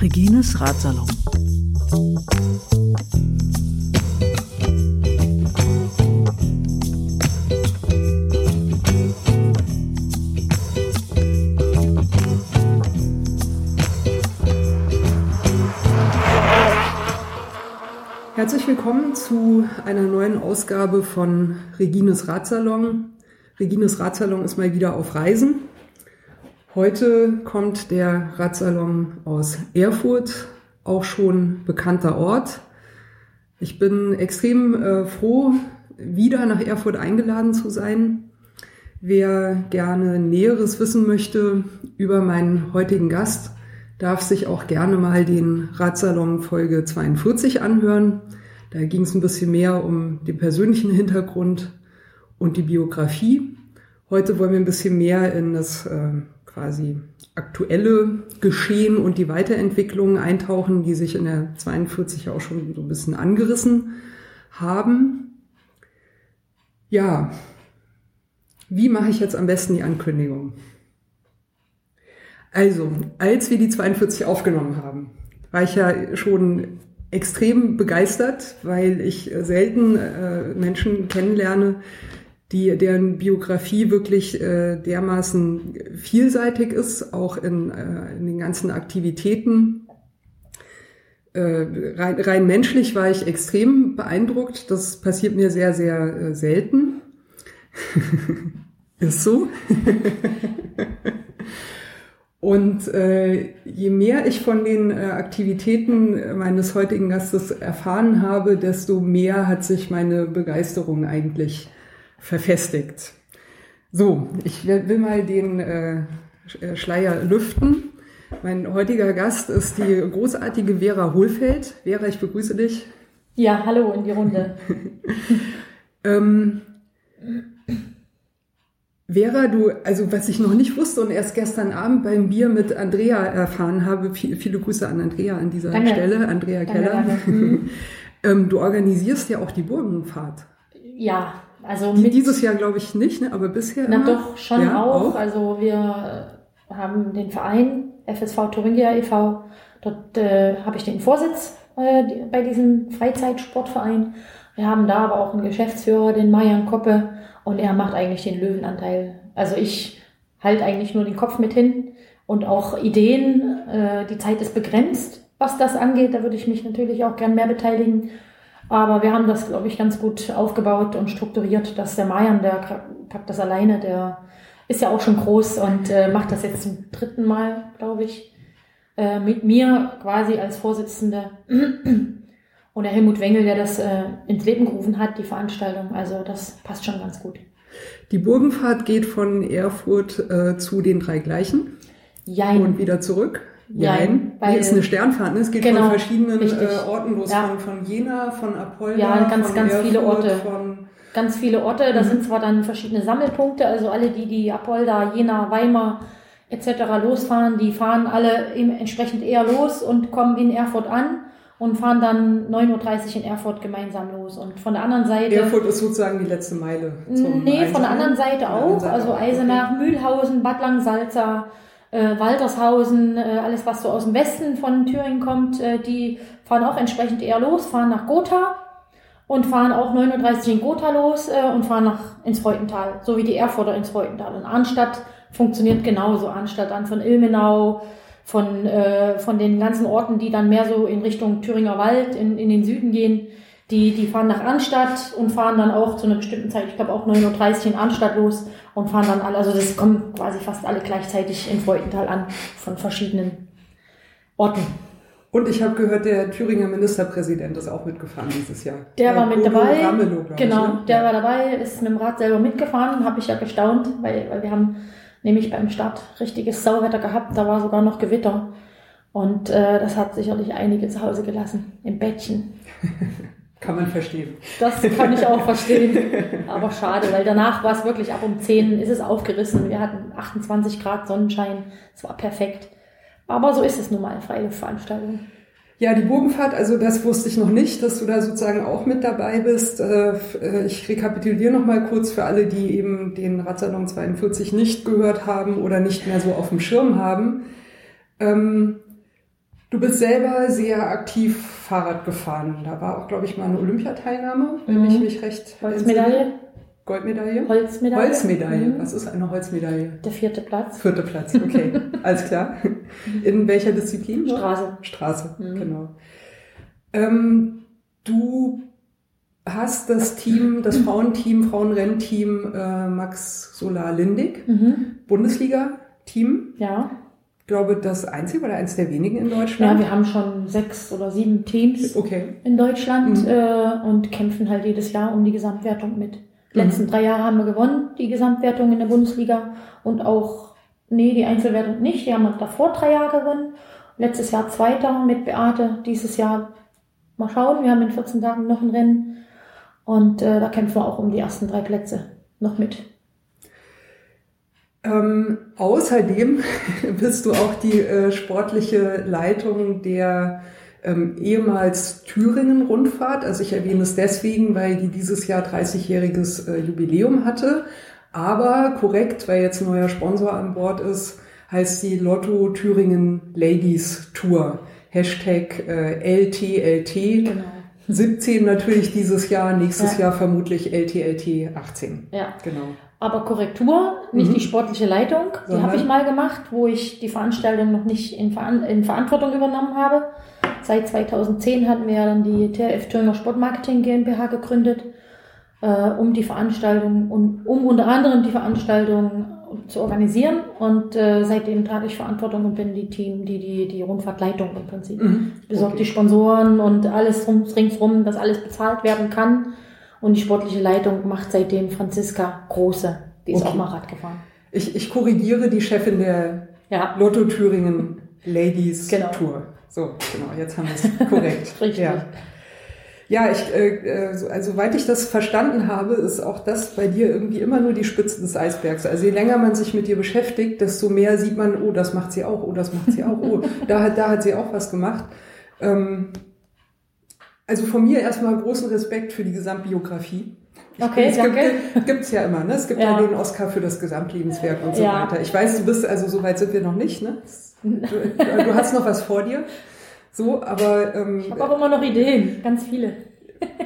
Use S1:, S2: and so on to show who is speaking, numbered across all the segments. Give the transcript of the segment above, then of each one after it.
S1: Regines Ratsalon.
S2: Herzlich willkommen zu einer neuen Ausgabe von Regines Ratsalon. Regines Ratsalon ist mal wieder auf Reisen. Heute kommt der Ratsalon aus Erfurt, auch schon bekannter Ort. Ich bin extrem äh, froh, wieder nach Erfurt eingeladen zu sein. Wer gerne Näheres wissen möchte über meinen heutigen Gast, darf sich auch gerne mal den Ratsalon Folge 42 anhören. Da ging es ein bisschen mehr um den persönlichen Hintergrund und die Biografie. Heute wollen wir ein bisschen mehr in das äh, quasi aktuelle Geschehen und die Weiterentwicklungen eintauchen, die sich in der 42 auch schon so ein bisschen angerissen haben. Ja, wie mache ich jetzt am besten die Ankündigung? Also, als wir die 42 aufgenommen haben, war ich ja schon extrem begeistert, weil ich selten äh, Menschen kennenlerne, die, deren Biografie wirklich äh, dermaßen vielseitig ist, auch in, äh, in den ganzen Aktivitäten. Äh, rein, rein menschlich war ich extrem beeindruckt. Das passiert mir sehr, sehr äh, selten. ist so. Und äh, je mehr ich von den äh, Aktivitäten meines heutigen Gastes erfahren habe, desto mehr hat sich meine Begeisterung eigentlich verfestigt. So, ich will mal den äh, Schleier lüften. Mein heutiger Gast ist die großartige Vera Hohlfeld. Vera, ich begrüße dich.
S3: Ja, hallo in die Runde. ähm,
S2: Vera, du, also was ich noch nicht wusste und erst gestern Abend beim Bier mit Andrea erfahren habe, viele, viele Grüße an Andrea an dieser danke. Stelle, Andrea Keller. Danke, danke. Mhm. ähm, du organisierst ja auch die Burgenfahrt.
S3: Ja, also
S2: die, dieses Jahr glaube ich nicht, ne? aber bisher.
S3: Na immer? doch, schon ja, auch. auch. Also wir haben den Verein FSV Thuringia e.V. Dort äh, habe ich den Vorsitz äh, bei diesem Freizeitsportverein. Wir haben da aber auch einen Geschäftsführer, den Marian Koppe, und er macht eigentlich den Löwenanteil. Also ich halte eigentlich nur den Kopf mit hin und auch Ideen. Äh, die Zeit ist begrenzt, was das angeht. Da würde ich mich natürlich auch gern mehr beteiligen. Aber wir haben das, glaube ich, ganz gut aufgebaut und strukturiert, dass der Mayan, der packt das alleine, der ist ja auch schon groß und äh, macht das jetzt zum dritten Mal, glaube ich, äh, mit mir quasi als Vorsitzende. Und der Helmut Wengel, der das äh, ins Leben gerufen hat, die Veranstaltung. Also das passt schon ganz gut.
S2: Die Burgenfahrt geht von Erfurt äh, zu den drei gleichen. Jein. Und wieder zurück. Jein. Jein ist eine Sternfahrt, ne? Es geht genau, von verschiedenen äh, Orten los. Ja. Von, von Jena, von Apolda.
S3: Ja, ganz, ganz Erfurt, viele Orte. ganz viele Orte. Da mhm. sind zwar dann verschiedene Sammelpunkte, also alle, die die Apolda, Jena, Weimar etc. losfahren, die fahren alle entsprechend eher los und kommen in Erfurt an und fahren dann 9.30 Uhr in Erfurt gemeinsam los. Und von der anderen Seite.
S2: Erfurt ist sozusagen die letzte Meile.
S3: Zum nee, von der anderen Seite auch. Seite also Eisenach, okay. Mühlhausen, Bad Langsalza, äh, Waltershausen, äh, alles was so aus dem Westen von Thüringen kommt, äh, die fahren auch entsprechend eher los, fahren nach Gotha und fahren auch 9.30 Uhr in Gotha los äh, und fahren nach ins Freudental, so wie die Erfurter ins Freudental. Und Arnstadt funktioniert genauso. Arnstadt dann von Ilmenau, von, äh, von den ganzen Orten, die dann mehr so in Richtung Thüringer Wald in, in den Süden gehen, die, die fahren nach Arnstadt und fahren dann auch zu einer bestimmten Zeit, ich glaube auch 9.30 Uhr in Arnstadt los und fahren dann alle, also das kommen quasi fast alle gleichzeitig in Freudenthal an, von verschiedenen Orten.
S2: Und ich habe gehört, der Thüringer Ministerpräsident ist auch mitgefahren dieses Jahr.
S3: Der, der war mit Udo dabei. Ramelow, genau, ich, ne? der war dabei, ist mit dem Rad selber mitgefahren, habe ich ja gestaunt, weil, weil wir haben nämlich beim Start richtiges Sauwetter gehabt. Da war sogar noch Gewitter. Und äh, das hat sicherlich einige zu Hause gelassen, im Bettchen.
S2: kann man verstehen.
S3: Das kann ich auch verstehen. Aber schade, weil danach war es wirklich ab um 10 ist es aufgerissen. Wir hatten 28 Grad Sonnenschein. Es war perfekt. Aber so ist es nun mal, freie Veranstaltung.
S2: Ja, die Bogenfahrt, also das wusste ich noch nicht, dass du da sozusagen auch mit dabei bist. Äh, äh, ich rekapituliere noch mal kurz für alle, die eben den Radsalon 42 nicht gehört haben oder nicht mehr so auf dem Schirm haben. Ähm, du bist selber sehr aktiv Fahrrad gefahren. Da war auch, glaube ich, mal eine Olympiateilnahme, wenn mhm. ich mich recht
S3: Goldmedaille.
S2: Goldmedaille?
S3: Holzmedaille.
S2: Holzmedaille. Mhm. Was ist eine Holzmedaille?
S3: Der vierte Platz.
S2: Vierte Platz, okay. Alles klar. In welcher Disziplin?
S3: Straße.
S2: Straße, mhm. genau. Ähm, du hast das Team, das Frauenteam, Frauenrennteam äh, Max Solar Lindig, mhm. Bundesliga-Team.
S3: Ja.
S2: Ich glaube, das einzige oder eins der wenigen in Deutschland.
S3: Ja, wir haben schon sechs oder sieben Teams
S2: okay.
S3: in Deutschland mhm. äh, und kämpfen halt jedes Jahr um die Gesamtwertung mit. Die letzten mhm. drei Jahre haben wir gewonnen, die Gesamtwertung in der Bundesliga und auch, nee, die Einzelwertung nicht. Die haben wir davor drei Jahre gewonnen. Letztes Jahr Zweiter mit Beate, dieses Jahr mal schauen. Wir haben in 14 Tagen noch ein Rennen und äh, da kämpfen wir auch um die ersten drei Plätze noch mit.
S2: Ähm, außerdem bist du auch die äh, sportliche Leitung der ähm, ehemals Thüringen-Rundfahrt. Also ich erwähne es deswegen, weil die dieses Jahr 30-jähriges äh, Jubiläum hatte. Aber korrekt, weil jetzt ein neuer Sponsor an Bord ist, heißt die Lotto Thüringen Ladies Tour. Hashtag äh, LTLT. Genau. 17 natürlich dieses Jahr, nächstes ja. Jahr vermutlich LTLT 18.
S3: Ja. Genau. Aber Korrektur, nicht mhm. die sportliche Leitung, die habe ich mal gemacht, wo ich die Veranstaltung noch nicht in, Ver in Verantwortung übernommen habe. Seit 2010 hatten wir ja dann die TRF Thüringer Sportmarketing GmbH gegründet, äh, um die Veranstaltung und um unter anderem die Veranstaltung zu organisieren. Und äh, seitdem trage ich Verantwortung und bin die Team, die die, die Rundfahrtleitung im Prinzip. Mhm. Besorgt okay. die Sponsoren und alles ringsrum, dass alles bezahlt werden kann. Und die sportliche Leitung macht seitdem Franziska Große. Die ist okay. auch mal Rad gefahren.
S2: Ich, ich korrigiere die Chefin der ja. Lotto Thüringen Ladies genau. Tour. So, genau, jetzt haben wir es korrekt.
S3: Richtig.
S2: Ja. Ja, ich, äh, also soweit ich das verstanden habe, ist auch das bei dir irgendwie immer nur die Spitze des Eisbergs. Also je länger man sich mit dir beschäftigt, desto mehr sieht man, oh, das macht sie auch, oh, das macht sie auch, oh, da hat, da hat sie auch was gemacht. Ähm, also von mir erstmal großen Respekt für die Gesamtbiografie.
S3: Okay,
S2: es
S3: danke.
S2: Gibt, gibt's ja immer, ne? Es gibt ja. ja den Oscar für das Gesamtlebenswerk und so ja. weiter. Ich weiß, du bist, also so weit sind wir noch nicht, ne? Du, du hast noch was vor dir. So, aber
S3: ähm, ich habe auch immer noch Ideen, ganz viele.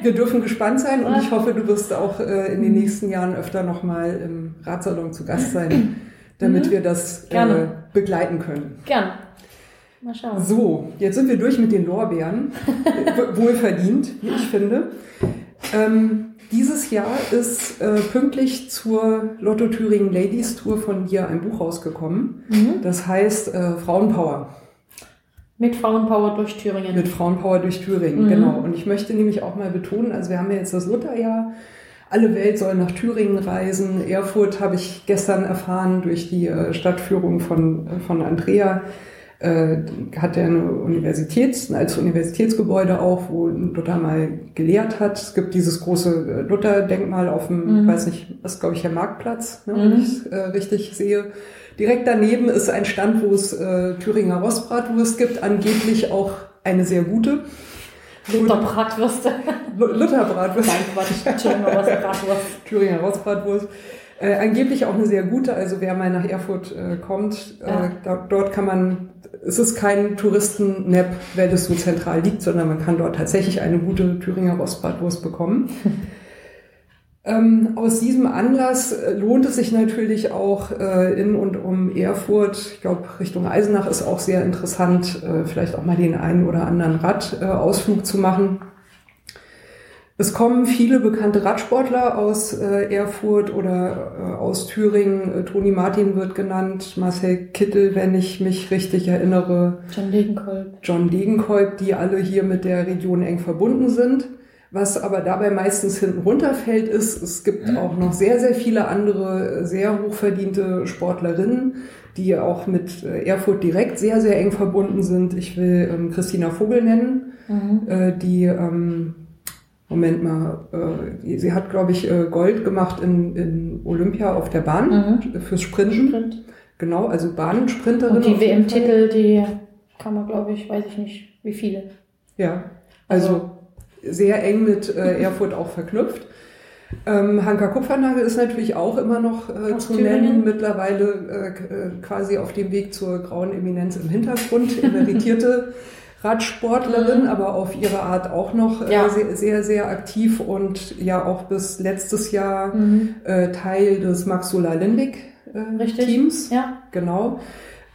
S2: Wir dürfen gespannt sein und ich hoffe, du wirst auch äh, in den nächsten Jahren öfter nochmal im Ratsalon zu Gast sein, damit mhm. wir das äh, begleiten können.
S3: Gerne. Mal schauen.
S2: So, jetzt sind wir durch mit den Lorbeeren. Wohlverdient, wie ich finde. Ähm, dieses Jahr ist äh, pünktlich zur Lotto Thüringen Ladies Tour von dir ein Buch rausgekommen. Mhm. Das heißt äh, Frauenpower.
S3: Mit Frauenpower durch Thüringen.
S2: Mit Frauenpower durch Thüringen, mhm. genau. Und ich möchte nämlich auch mal betonen, also wir haben ja jetzt das Lutherjahr. Alle Welt soll nach Thüringen reisen. Erfurt habe ich gestern erfahren durch die äh, Stadtführung von, äh, von Andrea äh, hat er eine Universität, als Universitätsgebäude auch, wo Luther mal gelehrt hat. Es gibt dieses große äh, Luther-Denkmal auf dem, mhm. weiß nicht, was glaube ich, der Marktplatz, ne, wenn mhm. ich äh, richtig sehe. Direkt daneben ist ein Stand, wo es äh, Thüringer Rostbratwurst gibt, angeblich auch eine sehr gute.
S3: Luther Bratwürste.
S2: Luther Bratwurst.
S3: Nein, Quatsch, Thüringer Rostbratwurst.
S2: Thüringer Rostbratwurst. Äh, angeblich auch eine sehr gute, also wer mal nach Erfurt äh, kommt, äh, ja. da, dort kann man, es ist kein Touristen-Nap, weil das so zentral liegt, sondern man kann dort tatsächlich eine gute Thüringer Rostbratwurst bekommen. ähm, aus diesem Anlass äh, lohnt es sich natürlich auch äh, in und um Erfurt, ich glaube Richtung Eisenach ist auch sehr interessant, äh, vielleicht auch mal den einen oder anderen Radausflug zu machen. Es kommen viele bekannte Radsportler aus äh, Erfurt oder äh, aus Thüringen. Äh, Toni Martin wird genannt, Marcel Kittel, wenn ich mich richtig erinnere.
S3: John Degenkolb.
S2: John Degenkolb, die alle hier mit der Region eng verbunden sind. Was aber dabei meistens hinten runterfällt, ist, es gibt auch noch sehr, sehr viele andere sehr hochverdiente Sportlerinnen, die auch mit äh, Erfurt direkt sehr, sehr eng verbunden sind. Ich will ähm, Christina Vogel nennen, mhm. äh, die ähm, Moment mal, äh, sie hat, glaube ich, äh, Gold gemacht in, in Olympia auf der Bahn mhm. fürs Sprinten. Sprint. Genau, also Bahnensprinterin.
S3: Und die WM-Titel, die kann man, glaube ich, weiß ich nicht, wie viele.
S2: Ja, also sehr eng mit äh, Erfurt auch verknüpft. Ähm, Hanka Kupfernagel ist natürlich auch immer noch äh, zu Thüringen. nennen, mittlerweile äh, äh, quasi auf dem Weg zur grauen Eminenz im Hintergrund, emeritierte Radsportlerin, mhm. aber auf ihre Art auch noch äh, ja. sehr, sehr, sehr, aktiv und ja auch bis letztes Jahr mhm. äh, Teil des Maxula Lindig äh, Teams.
S3: Ja.
S2: Genau.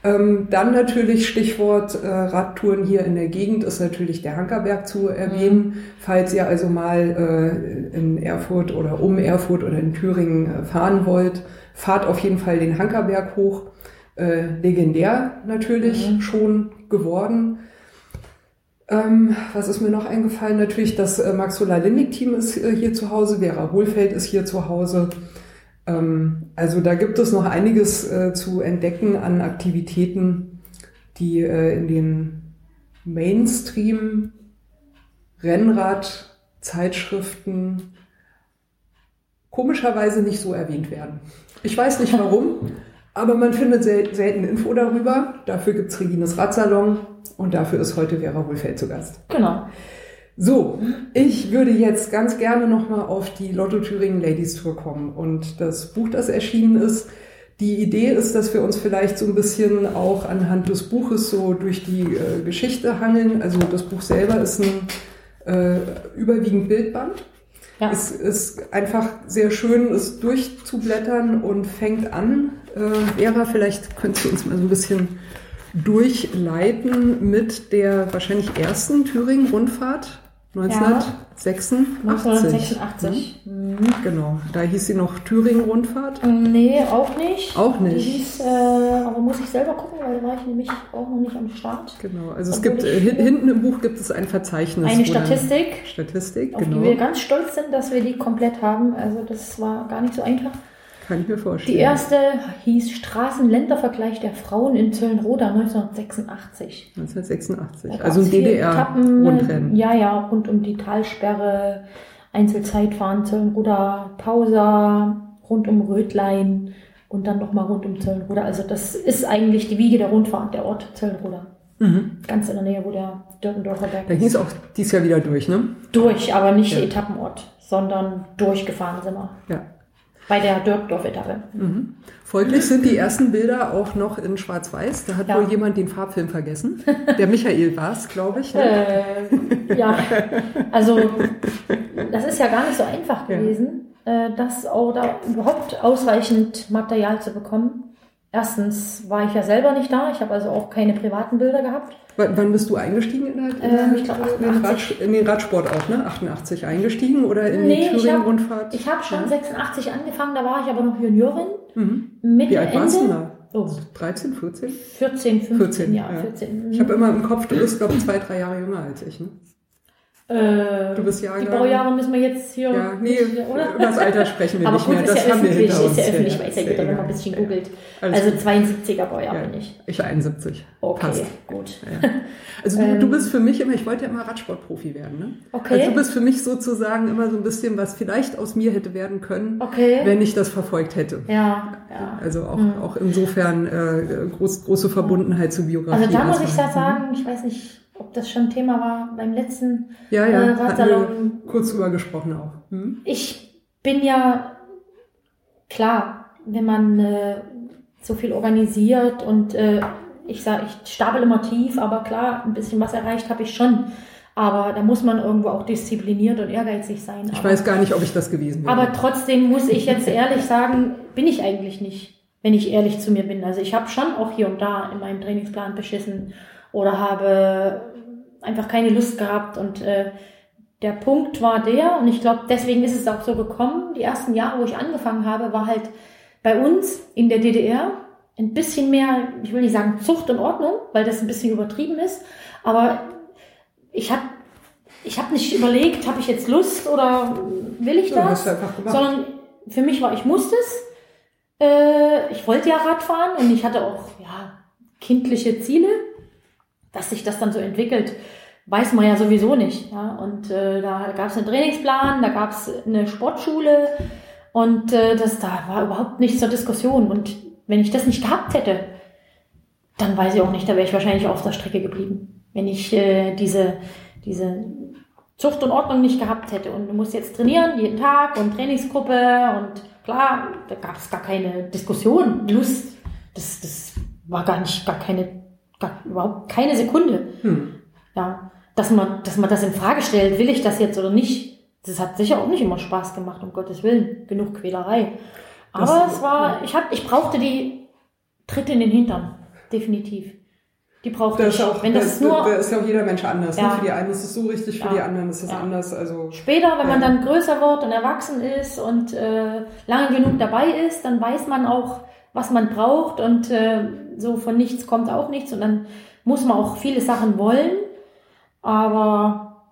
S2: Ähm, dann natürlich Stichwort äh, Radtouren hier in der Gegend ist natürlich der Hankerberg zu erwähnen. Mhm. Falls ihr also mal äh, in Erfurt oder um Erfurt oder in Thüringen äh, fahren wollt, fahrt auf jeden Fall den Hankerberg hoch. Äh, legendär natürlich mhm. schon geworden. Ähm, was ist mir noch eingefallen? Natürlich das äh, Maxula Lindig Team ist äh, hier zu Hause, Vera Hohlfeld ist hier zu Hause. Ähm, also da gibt es noch einiges äh, zu entdecken an Aktivitäten, die äh, in den Mainstream Rennrad-Zeitschriften komischerweise nicht so erwähnt werden. Ich weiß nicht warum, aber man findet sel selten Info darüber. Dafür gibt es Regines Radsalon und dafür ist heute Vera Wohlfeld zu Gast.
S3: Genau.
S2: So, ich würde jetzt ganz gerne nochmal auf die Lotto Thüringen Ladies Tour kommen und das Buch, das erschienen ist. Die Idee ist, dass wir uns vielleicht so ein bisschen auch anhand des Buches so durch die äh, Geschichte hangeln. Also das Buch selber ist ein äh, überwiegend Bildband. Ja. Es ist einfach sehr schön, es durchzublättern und fängt an. Äh, Vera, vielleicht könntest du uns mal so ein bisschen durchleiten mit der wahrscheinlich ersten Thüringen-Rundfahrt 1986. Ja, 1986. Mhm. Genau. Da hieß sie noch Thüringen-Rundfahrt?
S3: Nee, auch nicht.
S2: Auch nicht. Die
S3: hieß, äh, aber muss ich selber gucken, weil da war ich nämlich auch noch nicht am Start.
S2: Genau. Also es gibt, äh, hinten im Buch gibt es ein Verzeichnis.
S3: Eine Statistik.
S2: Statistik,
S3: auf
S2: genau.
S3: die wir ganz stolz sind, dass wir die komplett haben. Also das war gar nicht so einfach.
S2: Kann ich mir vorstellen.
S3: Die erste hieß Straßenländervergleich der Frauen in Zöllenroda 1986.
S2: 1986, also ein DDR-Rundrennen.
S3: Ja, ja, rund um die Talsperre, Einzelzeitfahren, Zöllenroda, Pausa, rund um Rötlein und dann nochmal rund um Zöllenroda. Also das ist eigentlich die Wiege der Rundfahrt, der Ort Zöllenroda. Mhm. Ganz in der Nähe, wo der Dürkendorfer Berg
S2: ist. Da hieß auch dies Jahr wieder durch, ne?
S3: Durch, aber nicht ja. Etappenort, sondern durchgefahren sind wir.
S2: Ja
S3: bei der Dörpdorf-Etappe. Mhm.
S2: Folglich sind die ersten Bilder auch noch in Schwarz-Weiß. Da hat ja. wohl jemand den Farbfilm vergessen. Der Michael war es, glaube ich.
S3: Ne? Äh, ja, also das ist ja gar nicht so einfach gewesen, ja. äh, das auch da überhaupt ausreichend Material zu bekommen. Erstens war ich ja selber nicht da, ich habe also auch keine privaten Bilder gehabt.
S2: W wann bist du eingestiegen in, der,
S3: ähm, ich glaub,
S2: in, den in, den Radsport auch, ne? 88 eingestiegen oder in nee, die Thüringen-Rundfahrt?
S3: Ich habe hab schon ja. 86 angefangen, da war ich aber noch Juniorin.
S2: Mhm. Wie alt warst du da? Oh. 13, 14?
S3: 14, 15, 14, ja, 14.
S2: Ich habe immer im Kopf, du bist, glaube ich, zwei, drei Jahre jünger als ich. Ne?
S3: Äh, du bist Jahrgang. Die Baujahre müssen wir jetzt hier.
S2: Ja, nee, oder? über das Alter sprechen wir
S3: Aber
S2: nicht
S3: gut,
S2: mehr.
S3: Das ja haben wir hinter uns. Ist ja öffentlich, weiß ja jeder, wenn man ein bisschen googelt. Also 72er Baujahr
S2: ja,
S3: bin ich.
S2: Ich 71.
S3: Okay, Passt. gut.
S2: Ja. Also du, du, ähm. bist für mich immer, ich wollte ja immer Radsportprofi werden. Ne?
S3: Okay.
S2: Also du bist für mich sozusagen immer so ein bisschen, was vielleicht aus mir hätte werden können,
S3: okay.
S2: wenn ich das verfolgt hätte.
S3: Ja, ja.
S2: Also auch, mhm. auch insofern äh, groß, große Verbundenheit zur Biografie.
S3: Also da muss ich da sagen, ich weiß nicht, ob das schon Thema war beim letzten
S2: ja, ja, äh, Radsalon. kurz drüber gesprochen auch. Hm?
S3: Ich bin ja klar, wenn man äh, so viel organisiert und äh, ich sage, ich stapel immer tief, aber klar, ein bisschen was erreicht habe ich schon. Aber da muss man irgendwo auch diszipliniert und ehrgeizig sein.
S2: Ich
S3: aber,
S2: weiß gar nicht, ob ich das gewesen wäre.
S3: Aber trotzdem muss ich jetzt ehrlich sagen, bin ich eigentlich nicht, wenn ich ehrlich zu mir bin. Also ich habe schon auch hier und da in meinem Trainingsplan beschissen oder habe einfach keine Lust gehabt und äh, der Punkt war der, und ich glaube, deswegen ist es auch so gekommen, die ersten Jahre, wo ich angefangen habe, war halt bei uns in der DDR ein bisschen mehr, ich will nicht sagen Zucht und Ordnung, weil das ein bisschen übertrieben ist, aber ich habe ich hab nicht überlegt, habe ich jetzt Lust oder will ich das, ja, sondern für mich war, ich musste es. Äh, ich wollte ja Radfahren und ich hatte auch ja, kindliche Ziele dass sich das dann so entwickelt, weiß man ja sowieso nicht. Ja? Und äh, da gab es einen Trainingsplan, da gab es eine Sportschule und äh, das da war überhaupt nichts zur Diskussion. Und wenn ich das nicht gehabt hätte, dann weiß ich auch nicht, da wäre ich wahrscheinlich auf der Strecke geblieben. Wenn ich äh, diese, diese Zucht und Ordnung nicht gehabt hätte und du musst jetzt trainieren, jeden Tag und Trainingsgruppe und klar, da gab es gar keine Diskussion, Lust, das, das war gar nicht, gar keine, gar, überhaupt keine Sekunde. Hm. Ja, dass man, dass man das in Frage stellt, will ich das jetzt oder nicht, das hat sicher auch nicht immer Spaß gemacht, um Gottes Willen, genug Quälerei. Aber das, es war, ich hab, ich brauchte die Tritte in den Hintern, definitiv. Die braucht
S2: das ich. Auch, wenn das, das nur, da ist ja auch jeder Mensch anders. Ne? Ja. Ne? Für die einen ist es so richtig, für ja. die anderen ist es ja. anders. Also
S3: später, wenn man dann größer wird und erwachsen ist und äh, lange genug dabei ist, dann weiß man auch, was man braucht und äh, so von nichts kommt auch nichts und dann muss man auch viele Sachen wollen. Aber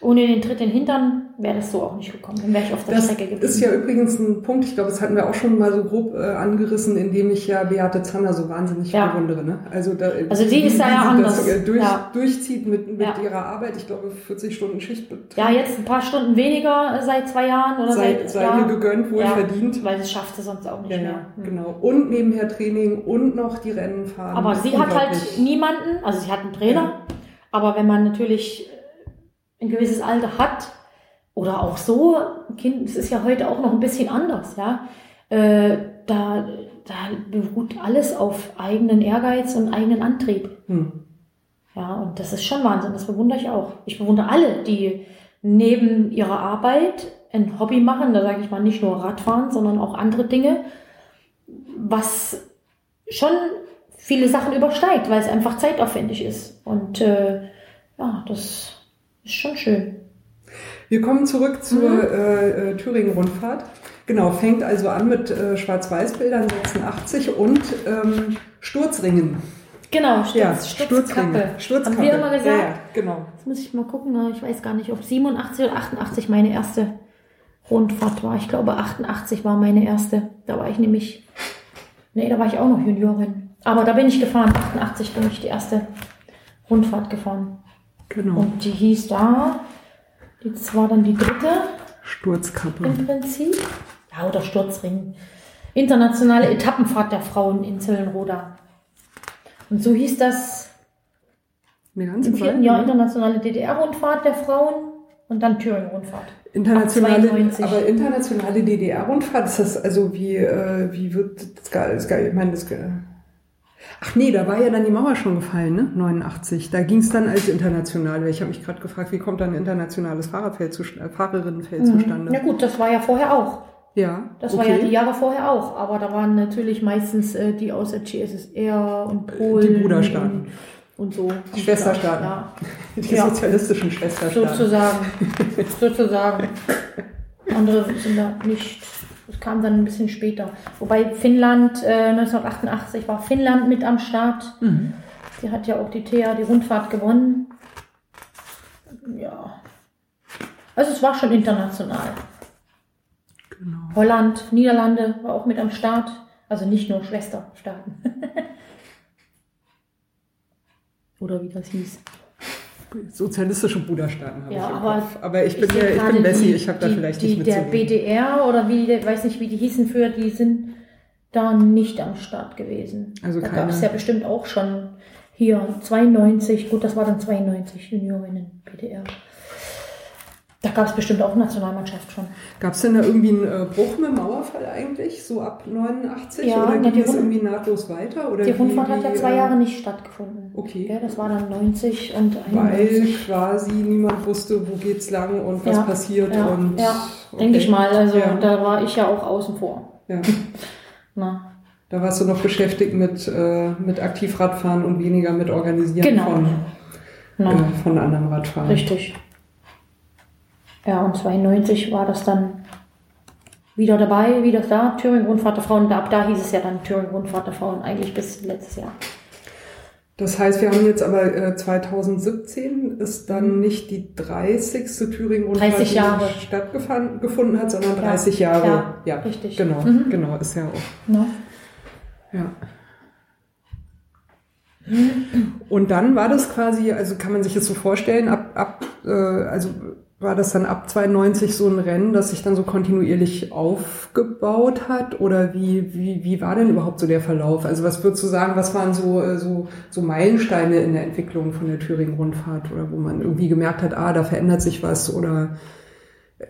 S3: ohne den Tritt in den Hintern wäre das so auch nicht gekommen. Dann wäre ich auf der
S2: das
S3: Strecke
S2: geblieben. Das ist ja übrigens ein Punkt, ich glaube, das hatten wir auch schon mal so grob äh, angerissen, indem ich ja Beate Zanner so wahnsinnig ja. bewundere. Ne?
S3: Also, da, also die, ist da ja anders.
S2: Das, äh, durch, ja. durchzieht mit, mit ja. ihrer Arbeit. Ich glaube, 40 Stunden Schicht.
S3: Ja, jetzt ein paar Stunden weniger seit zwei Jahren oder
S2: sei, seit sei ihr gegönnt, wohl verdient.
S3: Weil das schafft sie sonst auch nicht mehr.
S2: Mhm. Genau. Und nebenher Training und noch die Rennen fahren.
S3: Aber sie hat halt niemanden, also sie hat einen Trainer. Aber wenn man natürlich ein gewisses Alter hat, oder auch so, Kind, es ist ja heute auch noch ein bisschen anders, ja, äh, da, da beruht alles auf eigenen Ehrgeiz und eigenen Antrieb. Hm. Ja, und das ist schon Wahnsinn, das bewundere ich auch. Ich bewundere alle, die neben ihrer Arbeit ein Hobby machen, da sage ich mal nicht nur Radfahren, sondern auch andere Dinge, was schon viele Sachen übersteigt, weil es einfach zeitaufwendig ist. Und äh, ja, das ist schon schön.
S2: Wir kommen zurück zur mhm. äh, äh, Thüringen-Rundfahrt. Genau, fängt also an mit äh, Schwarz-Weiß-Bildern 86 und ähm, Sturzringen.
S3: Genau, Sturz, ja, Sturzkappe.
S2: Sturzkappe.
S3: Haben wir immer gesagt? Ja,
S2: ja, genau.
S3: Jetzt muss ich mal gucken, ich weiß gar nicht, ob 87 oder 88 meine erste Rundfahrt war. Ich glaube 88 war meine erste. Da war ich nämlich, nee, da war ich auch noch Juniorin. Aber da bin ich gefahren. 88 bin ich die erste Rundfahrt gefahren. Genau. Und die hieß da, das war dann die dritte.
S2: Sturzkappe.
S3: Im Prinzip. Ja, oder Sturzring. Internationale Etappenfahrt der Frauen in Zöllenroda. Und so hieß das
S2: Eine ganze
S3: im vierten Jahr internationale DDR-Rundfahrt der Frauen und dann Thüringen-Rundfahrt.
S2: Internationale, aber internationale DDR-Rundfahrt, ist das also wie, äh, wie wird das, das, ich meine, das, Ach nee, da war ja dann die Mauer schon gefallen, ne? 89. Da ging es dann als international. Ich habe mich gerade gefragt, wie kommt dann ein internationales Fahrerfeld zu, äh, Fahrerinnenfeld mhm. zustande?
S3: Na gut, das war ja vorher auch.
S2: Ja.
S3: Das okay. war ja die Jahre vorher auch, aber da waren natürlich meistens äh, die aus der GSSR und Polen.
S2: Die Bruderstaaten.
S3: Und, und so.
S2: Die Schwesterstaaten. Ja. Die ja. sozialistischen Schwesterstaaten.
S3: Sozusagen. Sozusagen. Andere sind da nicht das kam dann ein bisschen später. Wobei Finnland, äh, 1988 war Finnland mit am Start. Mhm. Die hat ja auch die TEA, die Rundfahrt gewonnen. Ja. Also es war schon international. Genau. Holland, Niederlande war auch mit am Start. Also nicht nur Schwesterstaaten. Oder wie das hieß
S2: sozialistische Bruderstaaten habe
S3: ja,
S2: ich im
S3: aber
S2: Kopf. Aber ich bin, ja, ich bin Bessie, ich habe da vielleicht
S3: die,
S2: nicht
S3: Der BDR oder wie, ich weiß nicht, wie die hießen früher, die sind da nicht am Start gewesen.
S2: Also
S3: da gab es ja bestimmt auch schon hier 92, gut, das war dann 92 Juniorinnen BDR. Da gab es bestimmt auch Nationalmannschaft schon.
S2: Gab es denn da irgendwie einen äh, Bruch mit dem Mauerfall eigentlich, so ab 89? Ja, oder ging es irgendwie nahtlos weiter? Oder
S3: die Rundfahrt hat ja zwei äh, Jahre nicht stattgefunden.
S2: Okay.
S3: Ja, das war dann 90 und 91.
S2: Weil quasi niemand wusste, wo geht's lang und was ja, passiert.
S3: Ja,
S2: und,
S3: ja. Okay. denke ich mal. Also da war ich ja auch außen vor.
S2: Ja. Na. Da warst du noch beschäftigt mit, äh, mit Aktivradfahren und weniger mit Organisieren
S3: genau.
S2: von, genau. Äh, von anderen Radfahren.
S3: Richtig. Ja, und 92 war das dann wieder dabei, wieder da, Thüringen Rundfahrt der Frauen. Ab da hieß es ja dann Thüringen Rundfahrt der Frauen, eigentlich bis letztes Jahr.
S2: Das heißt, wir haben jetzt aber äh, 2017 ist dann nicht die 30. Thüringen Rundfahrt,
S3: die
S2: stattgefunden hat, sondern 30 ja, Jahre.
S3: Ja, ja, richtig.
S2: Genau, mhm. genau, ist ja auch.
S3: Ja.
S2: ja. Und dann war das quasi, also kann man sich das so vorstellen, ab, ab äh, also war das dann ab 92 so ein Rennen, das sich dann so kontinuierlich aufgebaut hat? Oder wie, wie, wie war denn überhaupt so der Verlauf? Also was würdest du sagen, was waren so, äh, so, so Meilensteine in der Entwicklung von der Thüringen-Rundfahrt? Oder wo man irgendwie gemerkt hat, ah, da verändert sich was oder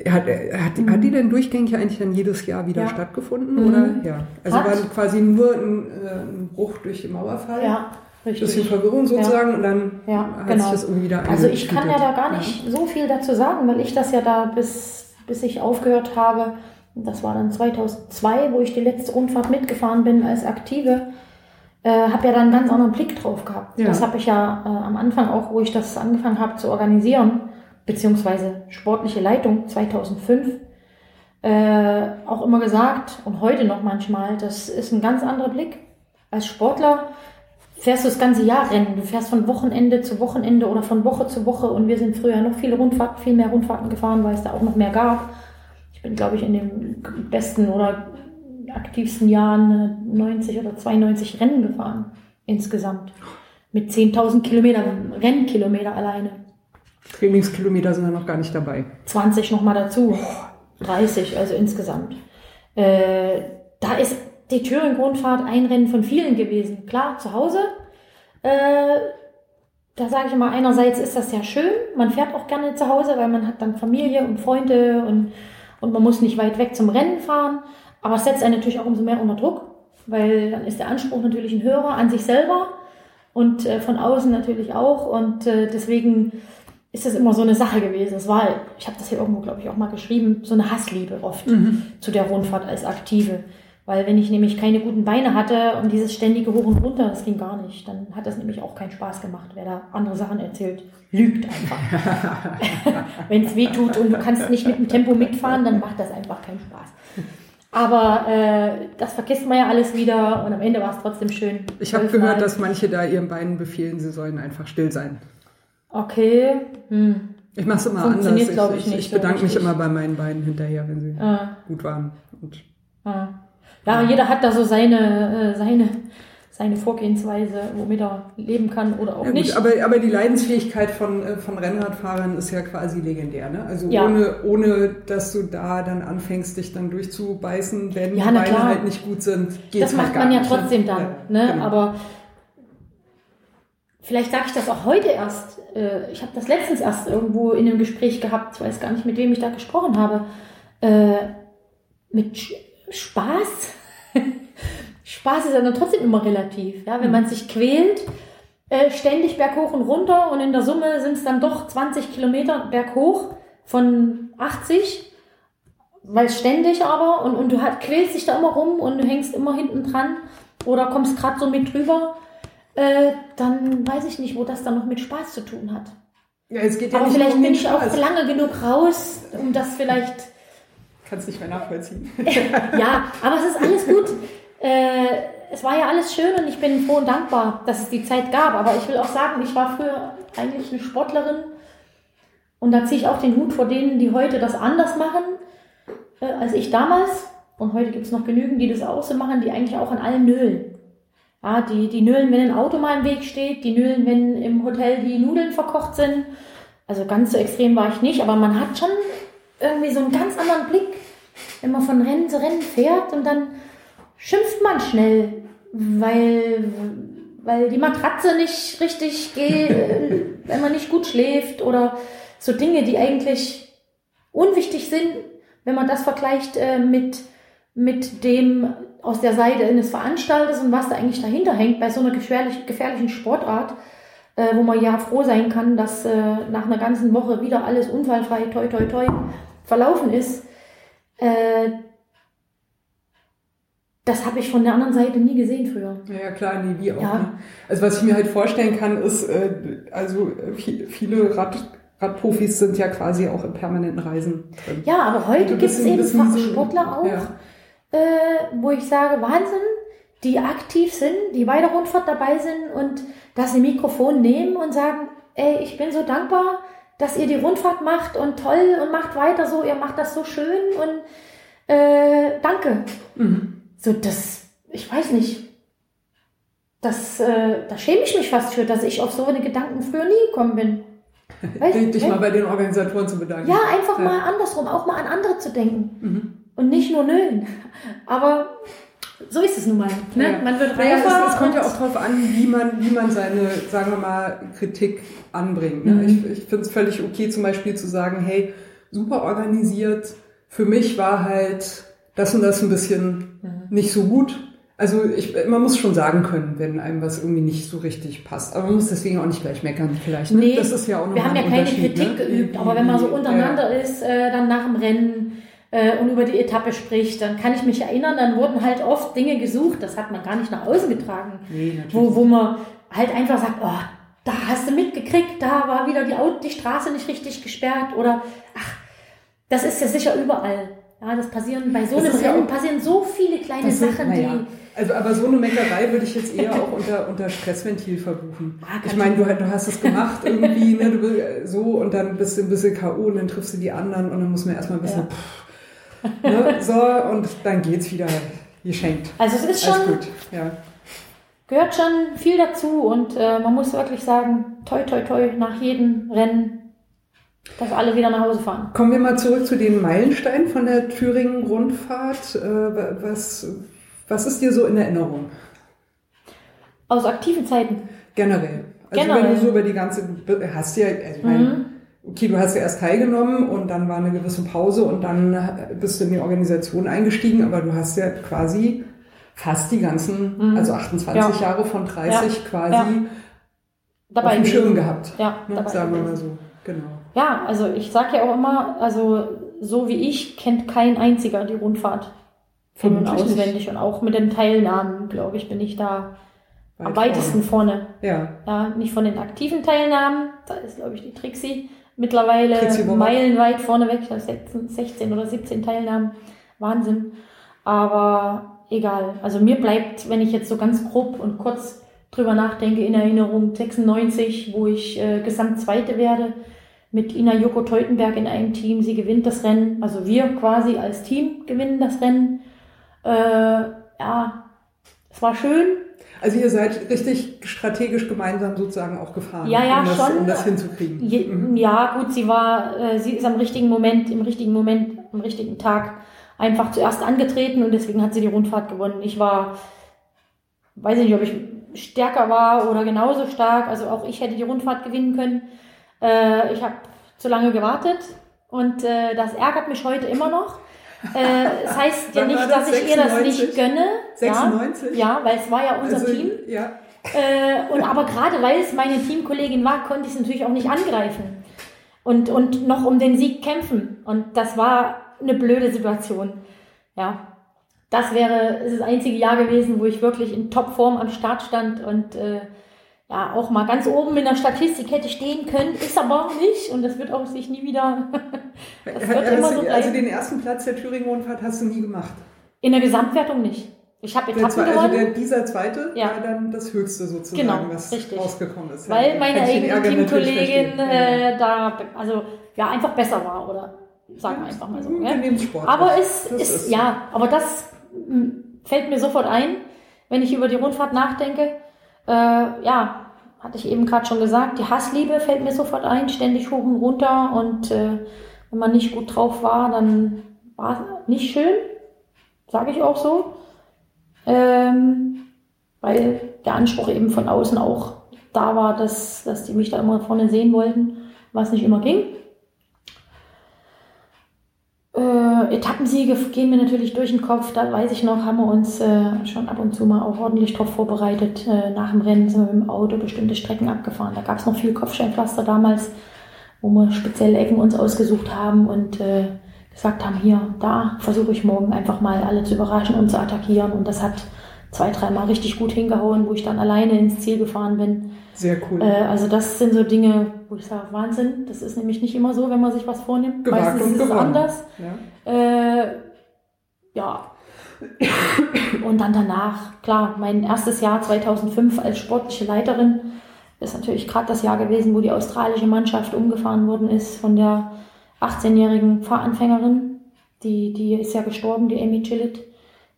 S2: hat, hat, mhm. hat die denn durchgängig eigentlich dann jedes Jahr wieder ja. stattgefunden? Mhm. Oder? Ja. Also hat. war quasi nur ein, äh, ein Bruch durch den Mauerfall?
S3: Ja. Richtig.
S2: Bisschen Verwirrung sozusagen ja. und dann
S3: ja,
S2: hat
S3: genau.
S2: sich das irgendwie wieder
S3: Also ich kann ja da gar nicht ja. so viel dazu sagen, weil ich das ja da bis, bis ich aufgehört habe, das war dann 2002, wo ich die letzte Rundfahrt mitgefahren bin als Aktive, äh, habe ja dann einen ganz anderen Blick drauf gehabt. Ja. Das habe ich ja äh, am Anfang auch, wo ich das angefangen habe zu organisieren, beziehungsweise sportliche Leitung 2005, äh, auch immer gesagt und heute noch manchmal, das ist ein ganz anderer Blick. Als Sportler fährst du das ganze Jahr Rennen. Du fährst von Wochenende zu Wochenende oder von Woche zu Woche und wir sind früher noch viele Rundfahrten, viel mehr Rundfahrten gefahren, weil es da auch noch mehr gab. Ich bin, glaube ich, in den besten oder aktivsten Jahren 90 oder 92 Rennen gefahren insgesamt. Mit 10.000 Kilometern, Rennkilometer alleine.
S2: Trainingskilometer sind ja noch gar nicht dabei.
S3: 20 nochmal dazu. 30, also insgesamt. Äh, da ist die Thüringen-Rundfahrt ein Rennen von vielen gewesen. Klar, zu Hause. Äh, da sage ich immer, einerseits ist das ja schön, man fährt auch gerne zu Hause, weil man hat dann Familie und Freunde und, und man muss nicht weit weg zum Rennen fahren. Aber es setzt einen natürlich auch umso mehr unter Druck, weil dann ist der Anspruch natürlich ein höherer an sich selber und äh, von außen natürlich auch. Und äh, deswegen ist das immer so eine Sache gewesen. Es war, ich habe das hier irgendwo, glaube ich, auch mal geschrieben, so eine Hassliebe oft mhm. zu der Rundfahrt als Aktive. Weil wenn ich nämlich keine guten Beine hatte und dieses ständige Hoch und Runter, das ging gar nicht, dann hat das nämlich auch keinen Spaß gemacht. Wer da andere Sachen erzählt, lügt einfach. wenn es weh tut und du kannst nicht mit dem Tempo mitfahren, dann macht das einfach keinen Spaß. Aber äh, das vergisst man ja alles wieder und am Ende war es trotzdem schön.
S2: Ich habe gehört, dass manche da ihren Beinen befehlen, sie sollen einfach still sein.
S3: Okay. Hm.
S2: Ich mache es immer anders. Ich, ich, ich, ich bedanke so mich immer bei meinen Beinen hinterher, wenn sie ah. gut waren. Und
S3: ah. Ja, jeder hat da so seine, äh, seine, seine Vorgehensweise, womit er leben kann oder auch ja, nicht.
S2: aber, aber die Leidensfähigkeit von, äh, von Rennradfahrern ist ja quasi legendär. Ne? Also ja. ohne, ohne, dass du da dann anfängst, dich dann durchzubeißen, wenn ja, die Beine klar. halt nicht gut sind,
S3: geht Das macht halt man ja trotzdem dann. Ja, ne? Genau. Aber vielleicht sage ich das auch heute erst. Äh, ich habe das letztens erst irgendwo in einem Gespräch gehabt, ich weiß gar nicht, mit wem ich da gesprochen habe. Mit Spaß, Spaß ist ja dann trotzdem immer relativ. Ja? Wenn mhm. man sich quält, äh, ständig berghoch und runter und in der Summe sind es dann doch 20 Kilometer berghoch von 80, weil ständig aber und, und du halt, quälst dich da immer rum und du hängst immer hinten dran oder kommst gerade so mit drüber, äh, dann weiß ich nicht, wo das dann noch mit Spaß zu tun hat.
S2: Ja, es geht ja
S3: aber vielleicht bin ich auch lange genug raus, um das vielleicht
S2: kann es nicht mehr nachvollziehen.
S3: ja, aber es ist alles gut. Äh, es war ja alles schön und ich bin froh und dankbar, dass es die Zeit gab. Aber ich will auch sagen, ich war früher eigentlich eine Sportlerin und da ziehe ich auch den Hut vor denen, die heute das anders machen äh, als ich damals. Und heute gibt es noch genügend, die das auch so machen, die eigentlich auch an allen nölen. Ja, die, die nölen, wenn ein Auto mal im Weg steht, die nölen, wenn im Hotel die Nudeln verkocht sind. Also ganz so extrem war ich nicht, aber man hat schon irgendwie so einen ganz anderen Blick wenn man von Rennen zu Rennen fährt und dann schimpft man schnell, weil, weil die Matratze nicht richtig geht, wenn man nicht gut schläft oder so Dinge, die eigentlich unwichtig sind, wenn man das vergleicht äh, mit, mit dem aus der Seite eines Veranstalters und was da eigentlich dahinter hängt bei so einer gefährlich, gefährlichen Sportart, äh, wo man ja froh sein kann, dass äh, nach einer ganzen Woche wieder alles unfallfrei, toi, toi, toi, verlaufen ist. Äh, das habe ich von der anderen Seite nie gesehen früher.
S2: Ja, klar, nie wie auch. Ja. Ne? Also was ich mir halt vorstellen kann, ist, äh, also viele Rad, Radprofis sind ja quasi auch in permanenten Reisen
S3: drin. Ja, aber heute gibt es eben Sportler auch, ja. äh, wo ich sage, Wahnsinn, die aktiv sind, die bei der Rundfahrt dabei sind und dass sie Mikrofon nehmen und sagen, ey, ich bin so dankbar, dass ihr die Rundfahrt macht und toll und macht weiter so, ihr macht das so schön und äh, danke. Mhm. So, das, ich weiß nicht. Das, äh, da schäme ich mich fast für, dass ich auf so eine Gedanken früher nie gekommen bin.
S2: Weißt, dich mal bei den Organisatoren zu bedanken.
S3: Ja, einfach ja. mal andersrum, auch mal an andere zu denken. Mhm. Und nicht nur nölen. Aber so ist es nun mal. Ne?
S2: Ja. Man wird reifer. Ja, es, es, kommt ja auch darauf an, wie man, wie man seine, sagen wir mal, Kritik anbringt. Ne? Mhm. Ich, ich finde es völlig okay, zum Beispiel zu sagen, hey, super organisiert. Für mich war halt das und das ein bisschen mhm. nicht so gut. Also ich, man muss schon sagen können, wenn einem was irgendwie nicht so richtig passt. Aber man muss deswegen auch nicht gleich meckern vielleicht.
S3: Ne? Nee, das ist ja auch noch wir haben ja keine Kritik ne? geübt, aber wenn man so untereinander ja. ist, äh, dann nach dem Rennen äh, und über die Etappe spricht, dann kann ich mich erinnern, dann wurden halt oft Dinge gesucht, das hat man gar nicht nach außen getragen, nee, wo, wo man halt einfach sagt, oh, da hast du mitgekriegt, da war wieder die, die Straße nicht richtig gesperrt oder ach, das ist ja sicher überall. Ja, das passieren bei so einem Rennen ja passieren so viele kleine Sachen, die.
S2: Also, aber so eine Meckerei würde ich jetzt eher auch unter, unter Stressventil verbuchen. Ah, ich meine, du, du hast es gemacht irgendwie, ne, du so und dann bist du ein bisschen K.O. und dann triffst du die anderen und dann muss man erstmal ein bisschen, ja. pff, ne, so und dann geht's wieder geschenkt.
S3: Also es ist schon, gut, ja. gehört schon viel dazu und äh, man muss wirklich sagen, toi toi toi, nach jedem Rennen dass alle wieder nach Hause fahren.
S2: Kommen wir mal zurück zu den Meilensteinen von der Thüringen-Rundfahrt. Äh, was, was ist dir so in Erinnerung?
S3: Aus aktiven Zeiten?
S2: Generell. Also Generell. wenn du so über die ganze, hast ja, also ich meine, mhm. Okay, du hast ja erst teilgenommen und dann war eine gewisse Pause und dann bist du in die Organisation eingestiegen, aber du hast ja quasi fast die ganzen, mhm. also 28 ja. Jahre von 30 ja. quasi ja. dabei auf dem Schirm gehabt.
S3: Ja,
S2: ne? sagen wir mal so. Genau.
S3: Ja, also ich sage ja auch immer, also so wie ich kennt kein einziger die Rundfahrt in- und auswendig und auch mit den Teilnahmen, glaube ich, bin ich da Weit am weitesten vorne.
S2: vorne. Ja.
S3: ja. Nicht von den aktiven Teilnahmen, da ist, glaube ich, die Trixie mittlerweile meilenweit vorne weg, 16, 16 oder 17 Teilnahmen. Wahnsinn. Aber egal. Also mir bleibt, wenn ich jetzt so ganz grob und kurz drüber nachdenke, in Erinnerung 96, wo ich äh, Gesamtzweite werde mit Ina Joko Teutenberg in einem Team. Sie gewinnt das Rennen. Also wir quasi als Team gewinnen das Rennen. Äh, ja, es war schön.
S2: Also ihr seid richtig strategisch gemeinsam sozusagen auch gefahren,
S3: ja, ja,
S2: um, das,
S3: schon.
S2: um das hinzukriegen.
S3: Je, mhm. Ja, gut, sie war, äh, sie ist am richtigen Moment, im richtigen Moment, am richtigen Tag einfach zuerst angetreten und deswegen hat sie die Rundfahrt gewonnen. Ich war, weiß ich nicht, ob ich stärker war oder genauso stark. Also auch ich hätte die Rundfahrt gewinnen können. Äh, ich habe zu lange gewartet und äh, das ärgert mich heute immer noch. Äh, das heißt ja nicht, das? dass ich 96? ihr das nicht gönne.
S2: 96?
S3: Ja, ja weil es war ja unser also, Team.
S2: Ja.
S3: Äh, und aber gerade weil es meine Teamkollegin war, konnte ich es natürlich auch nicht angreifen und, und noch um den Sieg kämpfen. Und das war eine blöde Situation. Ja, das wäre das einzige Jahr gewesen, wo ich wirklich in Topform am Start stand und äh, ja auch mal ganz oben in der Statistik hätte stehen können, ist aber nicht und das wird auch sich nie wieder.
S2: das wird also, immer so bleiben. Also den ersten Platz der Thüringen-Rundfahrt hast du nie gemacht?
S3: In der Gesamtwertung nicht. Ich habe Etappen
S2: der, Also der, dieser zweite ja. war dann das höchste sozusagen,
S3: genau,
S2: was
S3: richtig.
S2: rausgekommen ist.
S3: Weil ja, meine eigene Teamkollegin äh, da also ja einfach besser war oder sagen wir einfach mal so. Ja. Aber es ist, ist ja, aber das hm, fällt mir sofort ein, wenn ich über die Rundfahrt nachdenke. Äh, ja, hatte ich eben gerade schon gesagt, die Hassliebe fällt mir sofort ein, ständig hoch und runter und äh, wenn man nicht gut drauf war, dann war es nicht schön, sage ich auch so, ähm, weil der Anspruch eben von außen auch da war, dass, dass die mich da immer vorne sehen wollten, was nicht immer ging. Äh, Etappensiege gehen mir natürlich durch den Kopf. Da weiß ich noch, haben wir uns äh, schon ab und zu mal auch ordentlich drauf vorbereitet. Äh, nach dem Rennen sind wir mit dem Auto bestimmte Strecken abgefahren. Da gab es noch viel Kopfsteinpflaster damals, wo wir spezielle Ecken uns ausgesucht haben und äh, gesagt haben, hier, da versuche ich morgen einfach mal alle zu überraschen und zu attackieren. Und das hat zwei, dreimal richtig gut hingehauen, wo ich dann alleine ins Ziel gefahren bin.
S2: Sehr cool.
S3: Äh, also das sind so Dinge, wo ich sage, Wahnsinn. Das ist nämlich nicht immer so, wenn man sich was vornimmt.
S2: Gewagt
S3: Meistens
S2: und
S3: ist es
S2: gewonnen.
S3: anders.
S2: Ja.
S3: Äh, ja. Und dann danach, klar, mein erstes Jahr 2005 als sportliche Leiterin ist natürlich gerade das Jahr gewesen, wo die australische Mannschaft umgefahren worden ist von der 18-jährigen Fahranfängerin. Die, die ist ja gestorben, die Amy Gillett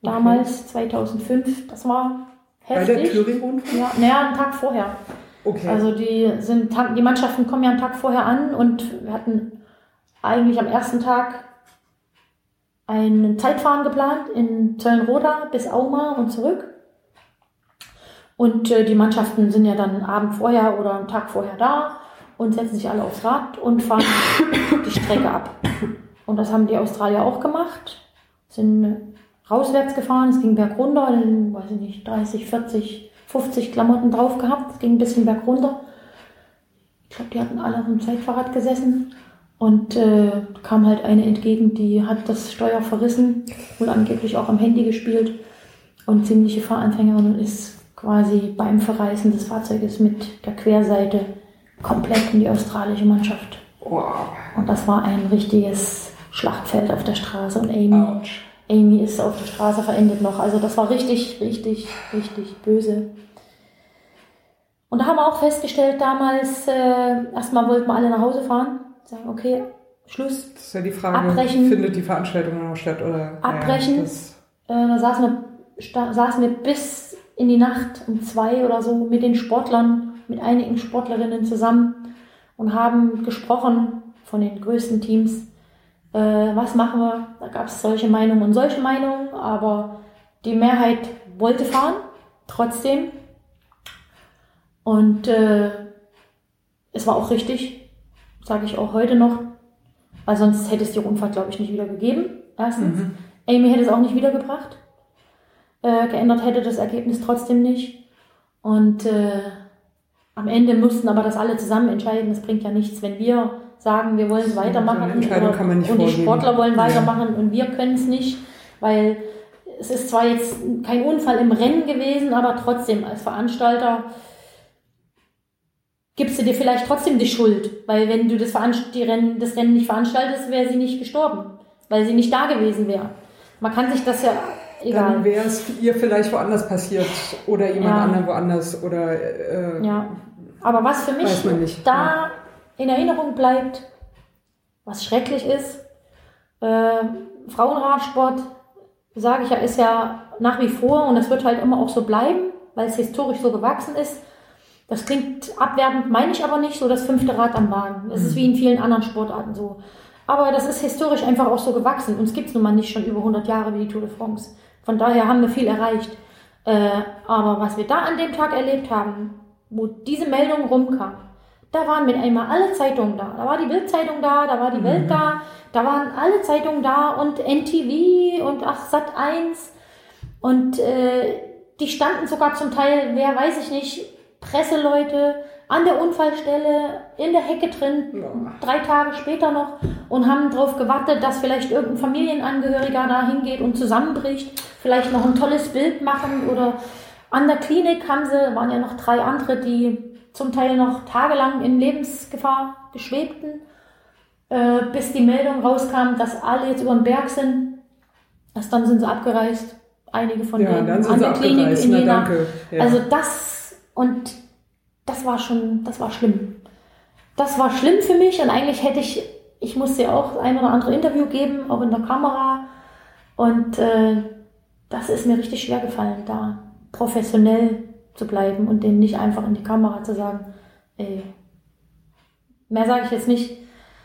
S3: damals, okay. 2005. Das war heftig.
S2: Bei der Thüringen-Rundfahrt?
S3: Ja, naja, einen Tag vorher. Okay. Also die sind die Mannschaften kommen ja einen Tag vorher an und wir hatten eigentlich am ersten Tag ein Zeitfahren geplant in Zöllenroda bis Auma und zurück. Und äh, die Mannschaften sind ja dann Abend vorher oder einen Tag vorher da und setzen sich alle aufs Rad und fahren die Strecke ab. Und das haben die Australier auch gemacht. Sind rauswärts gefahren, es ging bergunter, dann, weiß ich nicht, 30, 40, 50 Klamotten drauf gehabt, es ging ein bisschen bergunter. Ich glaube, die hatten alle auf dem Zeitfahrrad gesessen. Und äh, kam halt eine entgegen, die hat das Steuer verrissen, wohl angeblich auch am Handy gespielt und ziemliche Fahranfängerin ist quasi beim Verreißen des Fahrzeuges mit der Querseite komplett in die australische Mannschaft. Wow. Und das war ein richtiges Schlachtfeld auf der Straße und Amy, Amy ist auf der Straße verendet noch. Also das war richtig, richtig, richtig böse. Und da haben wir auch festgestellt damals, äh, erstmal wollten wir alle nach Hause fahren, sagen, okay, Schluss.
S2: Das ist ja die Frage, abbrechen, findet die Veranstaltung noch statt oder?
S3: Abbrechen. Ja, äh, da saßen wir, saßen wir bis in die Nacht um zwei oder so mit den Sportlern, mit einigen Sportlerinnen zusammen und haben gesprochen von den größten Teams äh, was machen wir? Da gab es solche Meinungen und solche Meinungen, aber die Mehrheit wollte fahren, trotzdem. Und äh, es war auch richtig, sage ich auch heute noch, weil sonst hätte es die Rundfahrt, glaube ich, nicht wieder gegeben. Erstens. Mhm. Amy hätte es auch nicht wiedergebracht. Äh, geändert hätte das Ergebnis trotzdem nicht. Und äh, am Ende mussten aber das alle zusammen entscheiden. Das bringt ja nichts, wenn wir sagen, wir wollen weitermachen
S2: oder,
S3: und die Sportler wollen weitermachen ja. und wir können es nicht, weil es ist zwar jetzt kein Unfall im Rennen gewesen, aber trotzdem als Veranstalter gibst du dir vielleicht trotzdem die Schuld, weil wenn du das, Veranst Rennen, das Rennen nicht veranstaltest, wäre sie nicht gestorben, weil sie nicht da gewesen wäre. Man kann sich das ja egal.
S2: Dann wäre es ihr vielleicht woanders passiert oder jemand ja. anderen woanders oder äh,
S3: ja. Aber was für mich da ja in Erinnerung bleibt, was schrecklich ist. Äh, Frauenradsport, sage ich ja, ist ja nach wie vor und das wird halt immer auch so bleiben, weil es historisch so gewachsen ist. Das klingt abwertend, meine ich aber nicht, so das fünfte Rad am Wagen. Das mhm. ist wie in vielen anderen Sportarten so. Aber das ist historisch einfach auch so gewachsen. Uns gibt es nun mal nicht schon über 100 Jahre wie die Tour de France. Von daher haben wir viel erreicht. Äh, aber was wir da an dem Tag erlebt haben, wo diese Meldung rumkam, da waren mit einmal alle Zeitungen da. Da war die Bildzeitung da, da war die mhm. Welt da, da waren alle Zeitungen da und NTV und ach, Sat 1 und äh, die standen sogar zum Teil, wer weiß ich nicht, Presseleute an der Unfallstelle in der Hecke drin, ja. drei Tage später noch und haben darauf gewartet, dass vielleicht irgendein Familienangehöriger da hingeht und zusammenbricht, vielleicht noch ein tolles Bild machen oder an der Klinik haben sie, waren ja noch drei andere, die zum Teil noch tagelang in Lebensgefahr geschwebten, äh, bis die Meldung rauskam, dass alle jetzt über den Berg sind. Erst dann sind sie abgereist, einige von ja, denen an der Klinik in Jena. Ja. Also das und das war schon, das war schlimm. Das war schlimm für mich und eigentlich hätte ich, ich musste auch ein oder andere Interview geben, auch in der Kamera. Und äh, das ist mir richtig schwer gefallen, da professionell zu bleiben und denen nicht einfach in die Kamera zu sagen, ey, mehr sage ich jetzt nicht.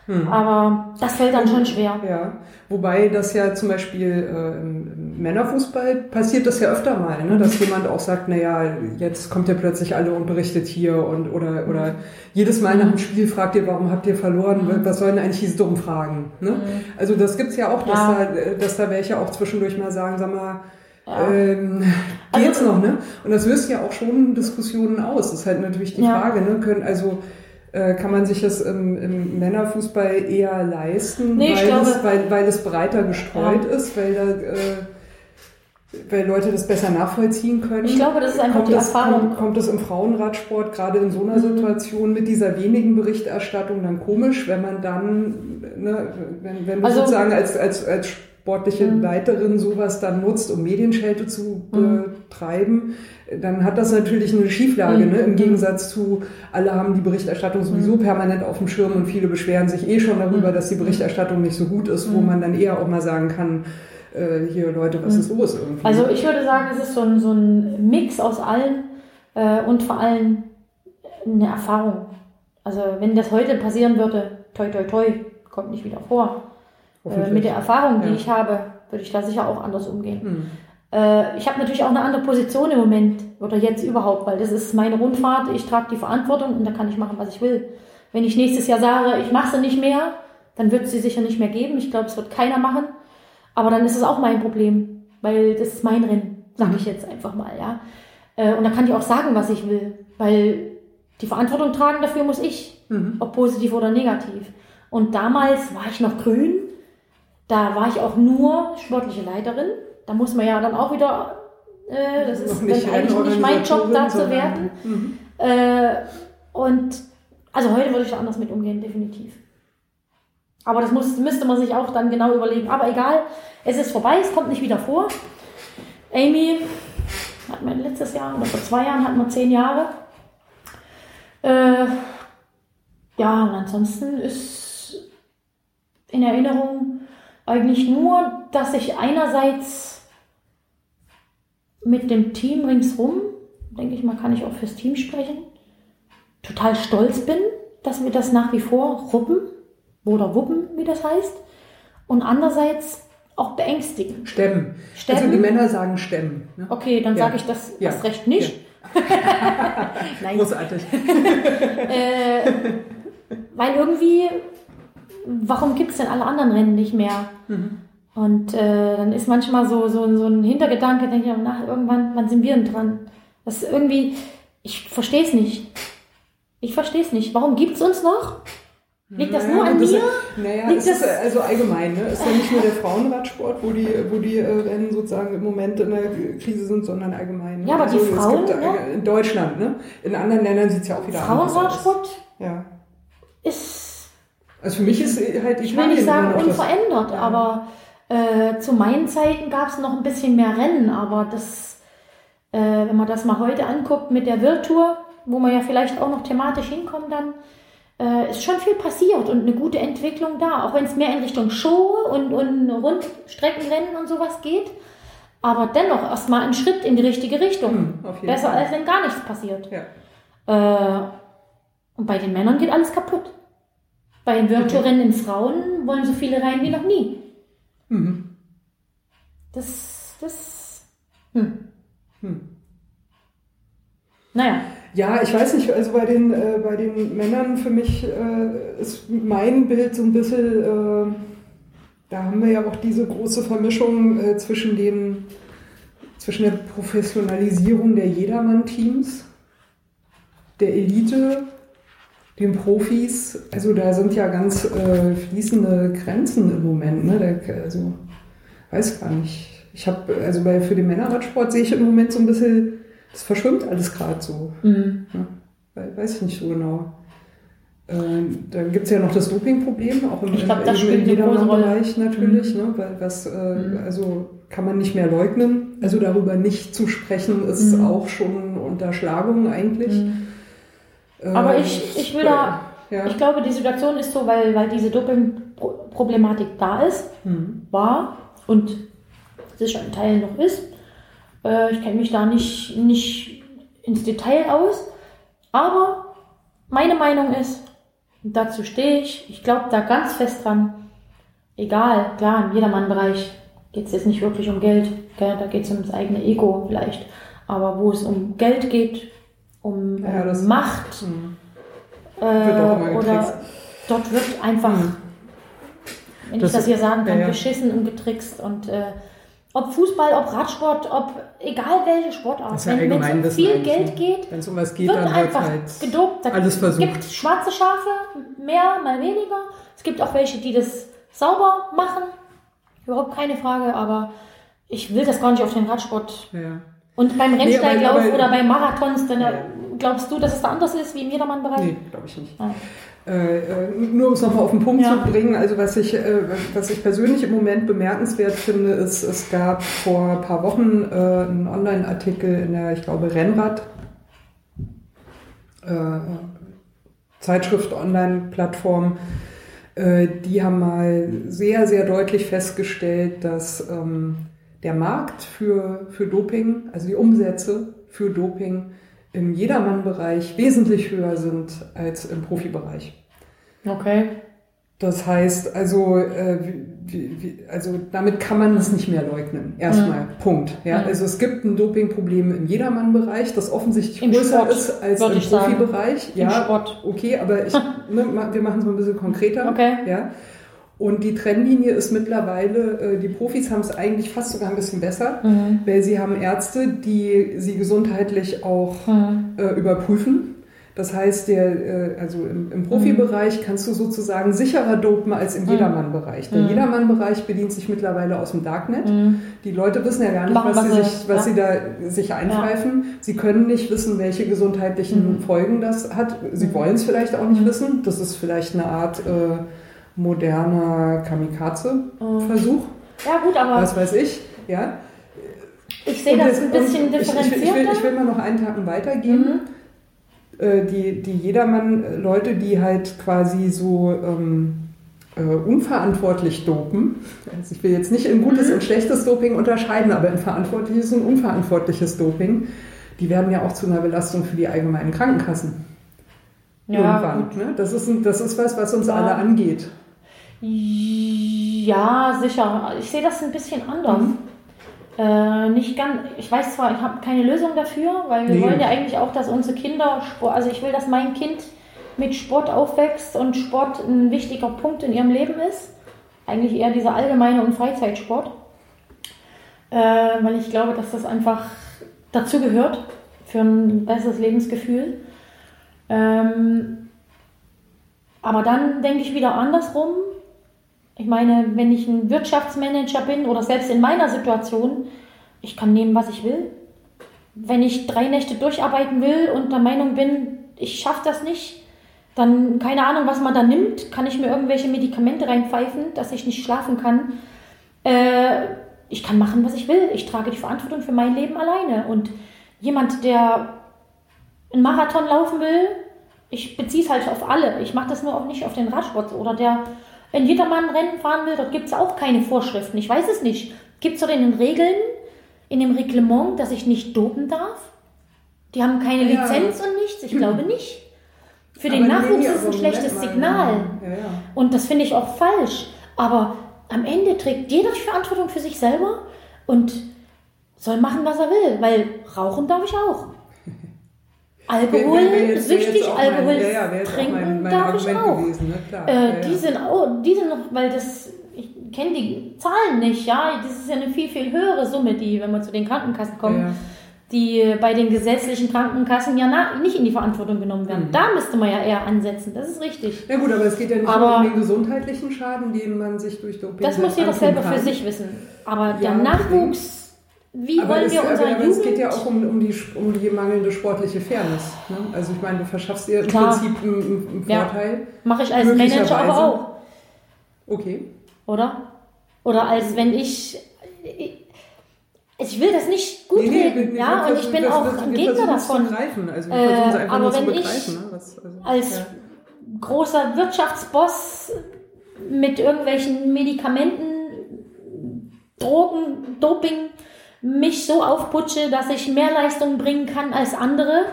S3: Hm. Aber das fällt dann schon schwer.
S2: Ja, wobei das ja zum Beispiel äh, im Männerfußball passiert das ja öfter mal, ne? dass jemand auch sagt, naja, jetzt kommt ja plötzlich alle und berichtet hier und oder oder jedes Mal nach dem Spiel fragt ihr, warum habt ihr verloren? Mhm. Was sollen eigentlich diese dummen Fragen? Ne? Mhm. Also das gibt's ja auch, dass, ja. Da, dass da welche auch zwischendurch mal sagen, sag mal, ja. Ähm, geht's also, noch, ne? Und das löst ja auch schon Diskussionen aus. Das ist halt natürlich die ja. Frage, ne? Können, also äh, kann man sich das im, im Männerfußball eher leisten, nee, weil, glaube, es, weil, weil es breiter gestreut ja. ist, weil da äh, weil Leute das besser nachvollziehen können.
S3: Ich glaube, das ist einfach
S2: kommt
S3: die
S2: das,
S3: Erfahrung.
S2: Kommt, kommt es im Frauenradsport gerade in so einer mhm. Situation mit dieser wenigen Berichterstattung dann komisch, wenn man dann, ne, wenn, wenn du also, sozusagen als, als, als sportliche mhm. Leiterin sowas dann nutzt, um Medienschelte zu mhm. betreiben, dann hat das natürlich eine Schieflage, mhm. ne? im Gegensatz zu, alle haben die Berichterstattung sowieso mhm. permanent auf dem Schirm und viele beschweren sich eh schon darüber, mhm. dass die Berichterstattung nicht so gut ist, wo man dann eher auch mal sagen kann, äh, hier Leute, was ist los irgendwie.
S3: Also ich würde sagen, es ist so ein, so ein Mix aus allen äh, und vor allem eine Erfahrung. Also wenn das heute passieren würde, toi toi toi, kommt nicht wieder vor. Äh, mit der Erfahrung, die ja. ich habe, würde ich da sicher auch anders umgehen. Mhm. Äh, ich habe natürlich auch eine andere Position im Moment oder jetzt überhaupt, weil das ist meine Rundfahrt, ich trage die Verantwortung und da kann ich machen, was ich will. Wenn ich nächstes Jahr sage, ich mache sie nicht mehr, dann wird es sie sicher nicht mehr geben. Ich glaube, es wird keiner machen. Aber dann ist es auch mein Problem, weil das ist mein Rennen, sage ich jetzt einfach mal, ja. Äh, und da kann ich auch sagen, was ich will, weil die Verantwortung tragen dafür muss ich, mhm. ob positiv oder negativ. Und damals war ich noch grün, da war ich auch nur sportliche Leiterin. Da muss man ja dann auch wieder, äh, das ist dann eigentlich nicht mein Job, da zu werden. Mhm. Äh, und also heute würde ich da anders mit umgehen, definitiv. Aber das muss, müsste man sich auch dann genau überlegen. Aber egal, es ist vorbei, es kommt nicht wieder vor. Amy hat man letztes Jahr oder vor zwei Jahren hatten wir zehn Jahre. Äh, ja, und ansonsten ist in Erinnerung eigentlich nur, dass ich einerseits mit dem Team ringsrum, denke ich mal, kann ich auch fürs Team sprechen, total stolz bin, dass wir das nach wie vor ruppen oder wuppen, wie das heißt. Und andererseits auch beängstigen.
S2: Stemmen. Stemmen. Also die Männer sagen stemmen.
S3: Ne? Okay, dann ja. sage ich das ja. erst recht nicht.
S2: Ja. Nein. Großartig.
S3: äh, weil irgendwie, warum gibt es denn alle anderen Rennen nicht mehr? Mhm. Und äh, dann ist manchmal so, so, so ein Hintergedanke, denke ich, nach irgendwann, wann sind wir denn dran? Das ist irgendwie, ich verstehe es nicht. Ich verstehe es nicht. Warum gibt es uns noch? Liegt das nur an das, mir?
S2: Naja, Liegt das, ist also allgemein. Ne? Ist ja nicht nur der Frauenradsport, wo die, wo die äh, Rennen sozusagen im Moment in der Krise sind, sondern allgemein.
S3: Ne? Ja, aber also, die Frauen. Gibt,
S2: ne? In Deutschland, ne? In anderen Ländern sieht es ja auch wieder
S3: anders aus. Frauenradsport
S2: ja.
S3: ist.
S2: Also für mich ist halt.
S3: Ich, ich will nicht sagen unverändert, aber äh, zu meinen Zeiten gab es noch ein bisschen mehr Rennen, aber das, äh, wenn man das mal heute anguckt mit der Virtur, wo man ja vielleicht auch noch thematisch hinkommt, dann äh, ist schon viel passiert und eine gute Entwicklung da, auch wenn es mehr in Richtung Show und, und Rundstreckenrennen und sowas geht. Aber dennoch erstmal ein Schritt in die richtige Richtung. Mhm, Besser Fall. als wenn gar nichts passiert. Ja. Äh, und bei den Männern geht alles kaputt. Bei den Virtual-Rennen in Frauen wollen so viele rein wie noch nie. Mhm. Das, das, hm. Hm. Naja.
S2: Ja, ich weiß nicht, also bei den, äh, bei den Männern für mich äh, ist mein Bild so ein bisschen, äh, da haben wir ja auch diese große Vermischung äh, zwischen, den, zwischen der Professionalisierung der Jedermann-Teams, der Elite, den Profis. Also da sind ja ganz äh, fließende Grenzen im Moment. Ne? Der, also weiß gar nicht. Ich habe, also bei, für den Männerradsport sehe ich im Moment so ein bisschen das verschwimmt alles gerade so. Mhm. Ja, weiß ich nicht so genau. Äh, dann gibt es ja noch das Dopingproblem, auch im,
S3: ich glaub, das
S2: Bereich natürlich, mhm. ne? weil was, äh, mhm. also kann man nicht mehr leugnen. Also darüber nicht zu sprechen, ist mhm. auch schon Unterschlagung eigentlich.
S3: Aber äh, ich, ich will da, ja. ich glaube, die Situation ist so, weil, weil diese Dopingproblematik da ist, mhm. war und sicher in Teilen noch ist. Äh, ich kenne mich da nicht, nicht ins Detail aus. Aber meine Meinung ist, dazu stehe ich, ich glaube da ganz fest dran, egal, klar, im Jedermann-Bereich geht es jetzt nicht wirklich um Geld, gell? da geht es um das eigene Ego vielleicht, aber wo es um Geld geht, um, ja, Macht, äh, oder dort wird einfach, hm. wenn das, ich das hier sagen kann, ja, ja. beschissen und getrickst und äh, ob Fußball, ob Radsport, ob egal welche Sportart.
S2: Ja wenn
S3: es um viel Geld ne? geht,
S2: wenn es um was geht,
S3: wird
S2: dann
S3: einfach halt gedopt. Da
S2: alles versucht.
S3: Es gibt schwarze Schafe, mehr, mal weniger. Es gibt auch welche, die das sauber machen. Überhaupt keine Frage, aber ich will das gar nicht auf den Radsport. Ja. Und beim Rennsteiglauf nee, oder beim Marathons, dann ja. glaubst du, dass es da anders ist wie im Jedermann-Bereich?
S2: Nee, glaube ich nicht. Ah. Äh, äh, nur um es nochmal auf den Punkt ja. zu bringen, also was ich, äh, was ich persönlich im Moment bemerkenswert finde, ist, es gab vor ein paar Wochen äh, einen Online-Artikel in der, ich glaube, Rennrad, äh, Zeitschrift, Online-Plattform, äh, die haben mal sehr, sehr deutlich festgestellt, dass ähm, der Markt für, für Doping, also die Umsätze für Doping, im Jedermann-Bereich wesentlich höher sind als im Profibereich.
S3: Okay.
S2: Das heißt, also, äh, wie, wie, also damit kann man es nicht mehr leugnen. Erstmal, mhm. Punkt. Ja, mhm. also es gibt ein Dopingproblem im Jedermann-Bereich, das offensichtlich
S3: Im
S2: größer
S3: Sport,
S2: ist als im Profibereich. Ja,
S3: Sport.
S2: okay, aber ich, ne, wir machen es mal ein bisschen konkreter.
S3: Okay.
S2: Ja. Und die Trennlinie ist mittlerweile, äh, die Profis haben es eigentlich fast sogar ein bisschen besser, mhm. weil sie haben Ärzte, die sie gesundheitlich auch mhm. äh, überprüfen. Das heißt, der, äh, also im, im Profibereich mhm. kannst du sozusagen sicherer dopen als im mhm. Jedermann-Bereich. Der mhm. Jedermann-Bereich bedient sich mittlerweile aus dem Darknet. Mhm. Die Leute wissen ja gar nicht, was, sie, sich, was ja. sie da sich einpfeifen. Ja. Sie können nicht wissen, welche gesundheitlichen. Folgen das hat. Sie wollen es vielleicht auch nicht wissen. Das ist vielleicht eine Art äh, moderner Kamikaze-Versuch.
S3: Ja, gut, aber.
S2: Was weiß ich, ja.
S3: Ich sehe das ein bisschen differenzierter.
S2: Ich, ich, will, ich, will, mal noch einen Tag weitergehen. Mhm. Äh, die, die Jedermann-Leute, die halt quasi so ähm, äh, unverantwortlich dopen. Also ich will jetzt nicht in gutes mhm. und schlechtes Doping unterscheiden, aber in verantwortliches und unverantwortliches Doping, die werden ja auch zu einer Belastung für die allgemeinen Krankenkassen.
S3: Ja, Irgendwann.
S2: Ne? Das, ist ein, das ist was, was uns ja. alle angeht.
S3: Ja, sicher. Ich sehe das ein bisschen anders. Mhm. Äh, nicht ganz, ich weiß zwar, ich habe keine Lösung dafür, weil wir nee. wollen ja eigentlich auch, dass unsere Kinder Sport, also ich will, dass mein Kind mit Sport aufwächst und Sport ein wichtiger Punkt in ihrem Leben ist. Eigentlich eher dieser allgemeine und Freizeitsport. Äh, weil ich glaube, dass das einfach dazu gehört für ein besseres Lebensgefühl. Ähm, aber dann denke ich wieder andersrum. Ich meine, wenn ich ein Wirtschaftsmanager bin oder selbst in meiner Situation, ich kann nehmen, was ich will. Wenn ich drei Nächte durcharbeiten will und der Meinung bin, ich schaffe das nicht, dann keine Ahnung, was man da nimmt, kann ich mir irgendwelche Medikamente reinpfeifen, dass ich nicht schlafen kann. Äh, ich kann machen, was ich will. Ich trage die Verantwortung für mein Leben alleine. Und jemand, der einen Marathon laufen will, ich beziehe es halt auf alle. Ich mache das nur auch nicht auf den Radsport. Oder der, wenn jedermann Rennen fahren will, dort gibt es auch keine Vorschriften. Ich weiß es nicht. Gibt es dort in den Regeln, in dem Reglement, dass ich nicht dopen darf? Die haben keine ja. Lizenz und nichts? Ich glaube nicht. Für den Nachwuchs ist es ein schlechtes Signal. Ja, ja. Und das finde ich auch falsch. Aber am Ende trägt jeder Verantwortung für sich selber und soll machen, was er will. Weil rauchen darf ich auch. Alkohol, süchtig Alkohol mein, ja, ja, trinken mein, mein darf Argument ich auch. Gewesen, ne? äh, die sind auch, die sind noch, weil das, ich kenne die Zahlen nicht, ja, das ist ja eine viel, viel höhere Summe, die, wenn wir zu den Krankenkassen kommen, die bei den gesetzlichen Krankenkassen ja na, nicht in die Verantwortung genommen werden. Mhm. Da müsste man ja eher ansetzen, das ist richtig.
S2: Ja gut, aber es geht ja nicht aber, nur um den gesundheitlichen Schaden, den man sich durch Doping
S3: Das muss jeder selber für sich wissen. Aber der Nachwuchs wie aber wollen wir unser aber,
S2: Jugend... es geht ja auch um, um, die, um die mangelnde sportliche Fairness. Ne? Also ich meine, du verschaffst dir im Klar. Prinzip einen, einen Vorteil.
S3: Ja. Mache ich als Manager aber auch.
S2: Okay.
S3: Oder? Oder als wenn ich... Ich will das nicht gut nee, nee, reden, ja, und ich bin auch ein Gegner davon.
S2: Also äh,
S3: aber wenn ich ne? Was, also, als ja. großer Wirtschaftsboss mit irgendwelchen Medikamenten, Drogen, Doping mich so aufputsche, dass ich mehr Leistung bringen kann als andere.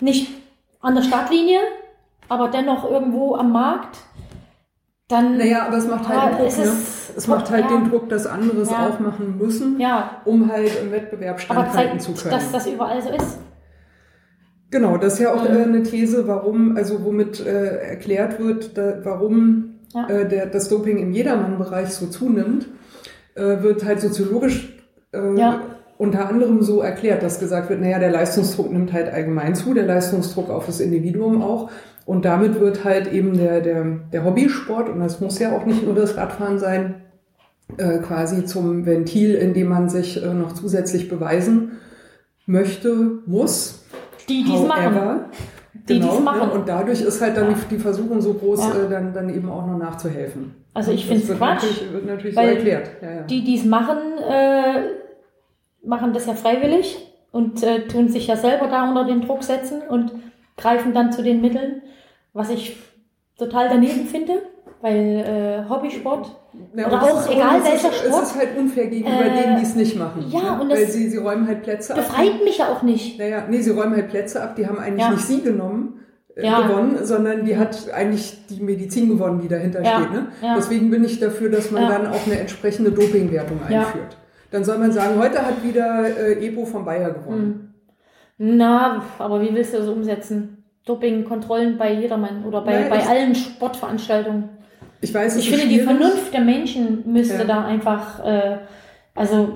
S3: Nicht an der Startlinie, aber dennoch irgendwo am Markt. Dann,
S2: naja, aber es macht halt den Druck, es, ne? es macht halt ja. den Druck, dass andere es ja. auch machen müssen,
S3: ja.
S2: um halt im Wettbewerb standhalten zu können.
S3: dass das überall so ist.
S2: Genau, das ist ja auch mhm. äh, eine These, warum, also womit äh, erklärt wird, da, warum ja. äh, der, das Doping im Jedermann-Bereich so zunimmt, äh, wird halt soziologisch äh, ja. unter anderem so erklärt, dass gesagt wird, naja, der Leistungsdruck nimmt halt allgemein zu, der Leistungsdruck auf das Individuum auch. Und damit wird halt eben der, der, der Hobbysport, und das muss ja auch nicht nur das Radfahren sein, äh, quasi zum Ventil, in dem man sich äh, noch zusätzlich beweisen möchte, muss.
S3: Die dies machen.
S2: Die genau, dies machen. Ne? Und dadurch ist halt dann ja. die, Versuchung so groß, ja. äh, dann, dann eben auch noch nachzuhelfen.
S3: Also ich finde es Quatsch.
S2: Natürlich, wird natürlich so erklärt.
S3: Ja, die, die es machen, äh, machen das ja freiwillig und äh, tun sich ja selber da unter den Druck setzen und greifen dann zu den Mitteln, was ich total daneben finde. weil äh, Hobbysport
S2: Ja,
S3: oder auch
S2: ist-
S3: egal welcher Sport
S2: Es ist halt unfair gegenüber
S3: Äh,
S2: denen, die es nicht machen.
S3: ja,
S2: ne?
S3: und das
S2: Weil sie, sie räumen halt Plätze ab.
S3: befreit mich ja auch nicht.
S2: Naja, nee, sie räumen halt Plätze ab, die haben eigentlich
S3: Ja.
S2: nicht sie genommen. äh,
S3: Ja.
S2: gewonnen, sondern die hat eigentlich die Medizin gewonnen, die dahinter steht. Ne? Deswegen bin ich dafür, dass man dann auch eine entsprechende Dopingwertung einführt. Dann soll man sagen, heute hat wieder äh, Epo von Bayer gewonnen.
S3: Na, aber wie willst du das umsetzen? Dopingkontrollen bei jedermann oder bei,
S2: Nein,
S3: bei allen Sportveranstaltungen.
S2: Ich weiß,
S3: Ich finde, die. Vernunft der Menschen müsste
S2: Ja.
S3: da einfach, äh, also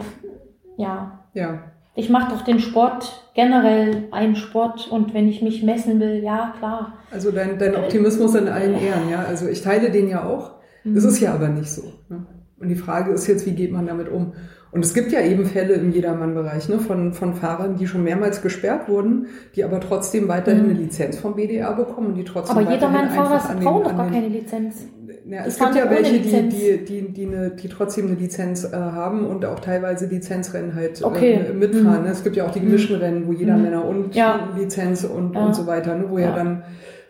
S3: ja,
S2: Ja,
S3: ich mache doch den Sport generell einen Sport und wenn ich mich messen will, ja klar.
S2: also dein, dein Optimismus in allen Ehren, ja. Also ich teile den ja auch.
S3: Mhm.
S2: Es ist ja aber nicht so. Ne? Und die Frage ist jetzt, wie geht man damit um? Und es gibt ja eben Fälle im Jedermann-Bereich ne, von, von Fahrern, die schon mehrmals gesperrt wurden, die aber trotzdem weiterhin
S3: Mhm.
S2: eine Lizenz vom BDR bekommen und die trotzdem
S3: Aber
S2: weiterhin
S3: Jedermann-Fahrer brauchen doch gar keine Lizenz.
S2: Ja, es gibt ja welche, die, die, die, die, eine, die trotzdem eine Lizenz äh, haben und auch teilweise Lizenzrennen halt
S3: Okay.
S2: äh, mitfahren.
S3: Mhm.
S2: Ne? Es gibt ja auch die gemischten Rennen, wo jeder
S3: Mhm.
S2: Männer und
S3: Ja.
S2: Lizenz und,
S3: Ja.
S2: und so weiter, ne? wo Ja. dann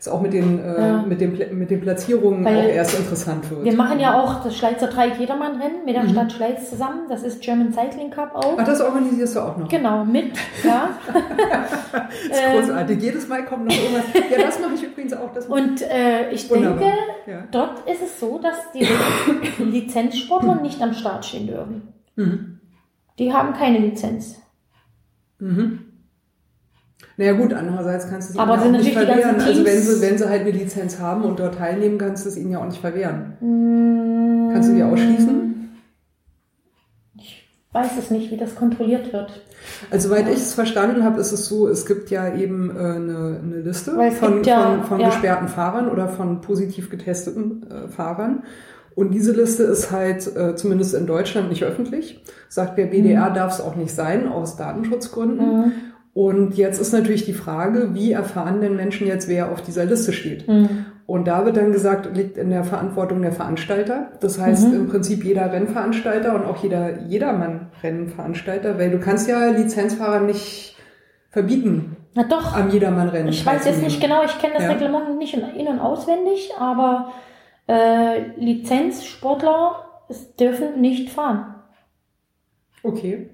S2: es auch mit den, äh,
S3: Ja.
S2: mit den, mit den Platzierungen
S3: Weil
S2: auch erst interessant wird.
S3: Wir machen ja auch das Schleizer Dreieck Jedermann-Rennen mit der
S2: Mhm.
S3: Stadt Schleiz zusammen. Das ist German Cycling Cup auch.
S2: Ach, das organisierst du auch noch.
S3: Genau, mit, ja.
S2: Das ist großartig. Jedes Mal kommt noch irgendwas. Ja, das mache ich übrigens auch. Das
S3: Und äh, ich
S2: Wunderbar.
S3: denke.
S2: Ja.
S3: dort ist es so, dass die Lizenzsportler nicht am Start stehen dürfen.
S2: Mhm.
S3: Die haben keine Lizenz.
S2: Mhm. Naja gut, andererseits kannst du es ihnen
S3: Aber
S2: ja auch nicht verwehren. Also wenn sie, wenn sie halt eine Lizenz haben und dort teilnehmen, kannst du es ihnen ja auch nicht verwehren.
S3: Hm,
S2: Kannst du die ausschließen?
S3: Ich weiß es nicht, wie das kontrolliert wird.
S2: Also soweit ich es verstanden habe, ist es so, es gibt ja eben äh, eine, eine Liste von,
S3: ja-
S2: von, von
S3: ja.
S2: gesperrten Fahrern oder von positiv getesteten äh, Fahrern. Und diese Liste ist halt äh, zumindest in Deutschland nicht öffentlich. Sagt der BDR, darf es auch nicht sein, aus Datenschutzgründen.
S3: Mhm.
S2: Und jetzt ist natürlich die Frage, wie erfahren denn Menschen jetzt, wer auf dieser Liste steht?
S3: Mhm.
S2: Und da wird dann gesagt, liegt in der Verantwortung der Veranstalter. Das heißt
S3: Mhm.
S2: im Prinzip jeder Rennveranstalter und auch jeder Jedermann-Rennveranstalter, weil du kannst ja Lizenzfahrer nicht verbieten,
S3: Na doch,
S2: am Jedermann-Rennen
S3: ich weiß jetzt nicht genau, ich kenne das
S2: Ja.
S3: Reglement nicht in, und auswendig, aber äh, Lizenzsportler dürfen nicht fahren.
S2: Okay.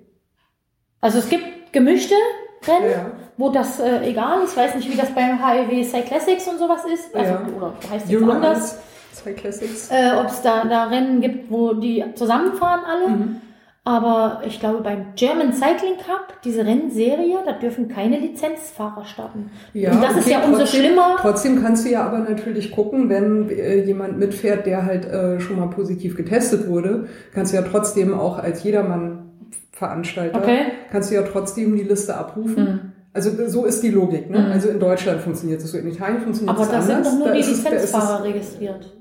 S3: Also es gibt gemischte Rennen,
S2: Ja.
S3: wo das äh, egal ist. Ich weiß nicht, wie das beim HEW Cyclassics und sowas ist. Also,
S2: Ja.
S3: Oder heißt
S2: Euro
S3: anders.
S2: 1, zwei Classics.
S3: Äh, Ob es da, da Rennen gibt, wo die zusammenfahren alle.
S2: Mhm.
S3: Aber ich glaube, beim German Cycling Cup, diese Rennserie, da dürfen keine Lizenzfahrer starten.
S2: Ja,
S3: und das ist
S2: okay,
S3: ja umso
S2: trotzdem-
S3: schlimmer.
S2: Trotzdem kannst du ja aber natürlich gucken, wenn äh, jemand mitfährt, der halt äh, schon mal positiv getestet wurde, kannst du ja trotzdem auch als Jedermann-Veranstalter,
S3: Okay.
S2: kannst du ja trotzdem die Liste abrufen.
S3: Mhm.
S2: Also so ist die Logik. Ne?
S3: Mhm.
S2: Also in Deutschland funktioniert es so, in Italien funktioniert
S3: Aber
S2: es
S3: da
S2: anders.
S3: sind doch nur
S2: Da
S3: die
S2: da
S3: Lizenzfahrer registriert.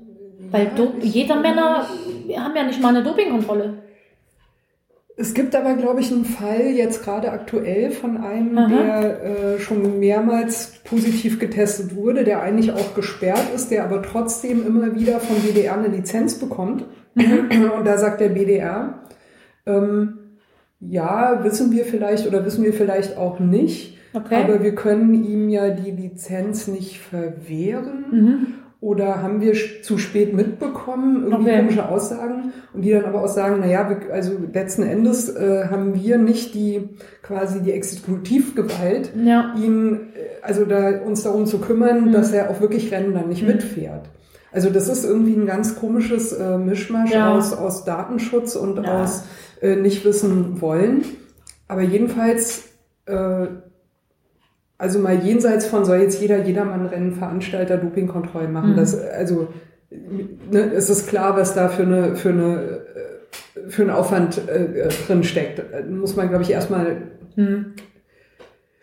S3: Weil Do jeder Männer haben ja nicht mal eine Dopingkontrolle.
S2: Es gibt aber, glaube ich, einen Fall jetzt gerade aktuell von einem,
S3: Aha.
S2: der äh, schon mehrmals positiv getestet wurde, der eigentlich auch gesperrt ist, der aber trotzdem immer wieder vom BDR eine Lizenz bekommt.
S3: Mhm.
S2: Und da sagt der BDR, ähm, ja, wissen wir vielleicht oder wissen wir vielleicht auch nicht,
S3: Okay.
S2: aber wir können ihm ja die Lizenz nicht verwehren.
S3: Mhm.
S2: Oder haben wir zu spät mitbekommen, irgendwie
S3: Okay.
S2: komische Aussagen und die dann aber auch sagen, naja, also letzten Endes äh, haben wir nicht die quasi die Exekutivgewalt,
S3: Ja.
S2: ihn, äh, also da, uns darum zu kümmern,
S3: Mhm.
S2: dass er auch wirklich Rennen dann nicht
S3: Mhm.
S2: mitfährt. Also das ist irgendwie ein ganz komisches äh, Mischmasch
S3: Ja.
S2: aus, aus Datenschutz und
S3: Ja.
S2: aus äh, nicht wissen wollen. Aber jedenfalls, äh, also mal jenseits von soll jetzt jeder Jedermann-Rennen Veranstalter Dopingkontrollen machen.
S3: Mhm.
S2: Das, also ne, es ist klar, was da für eine für eine äh, für einen Aufwand äh, drin steckt. Muss man, glaube ich, erstmal
S3: Mhm.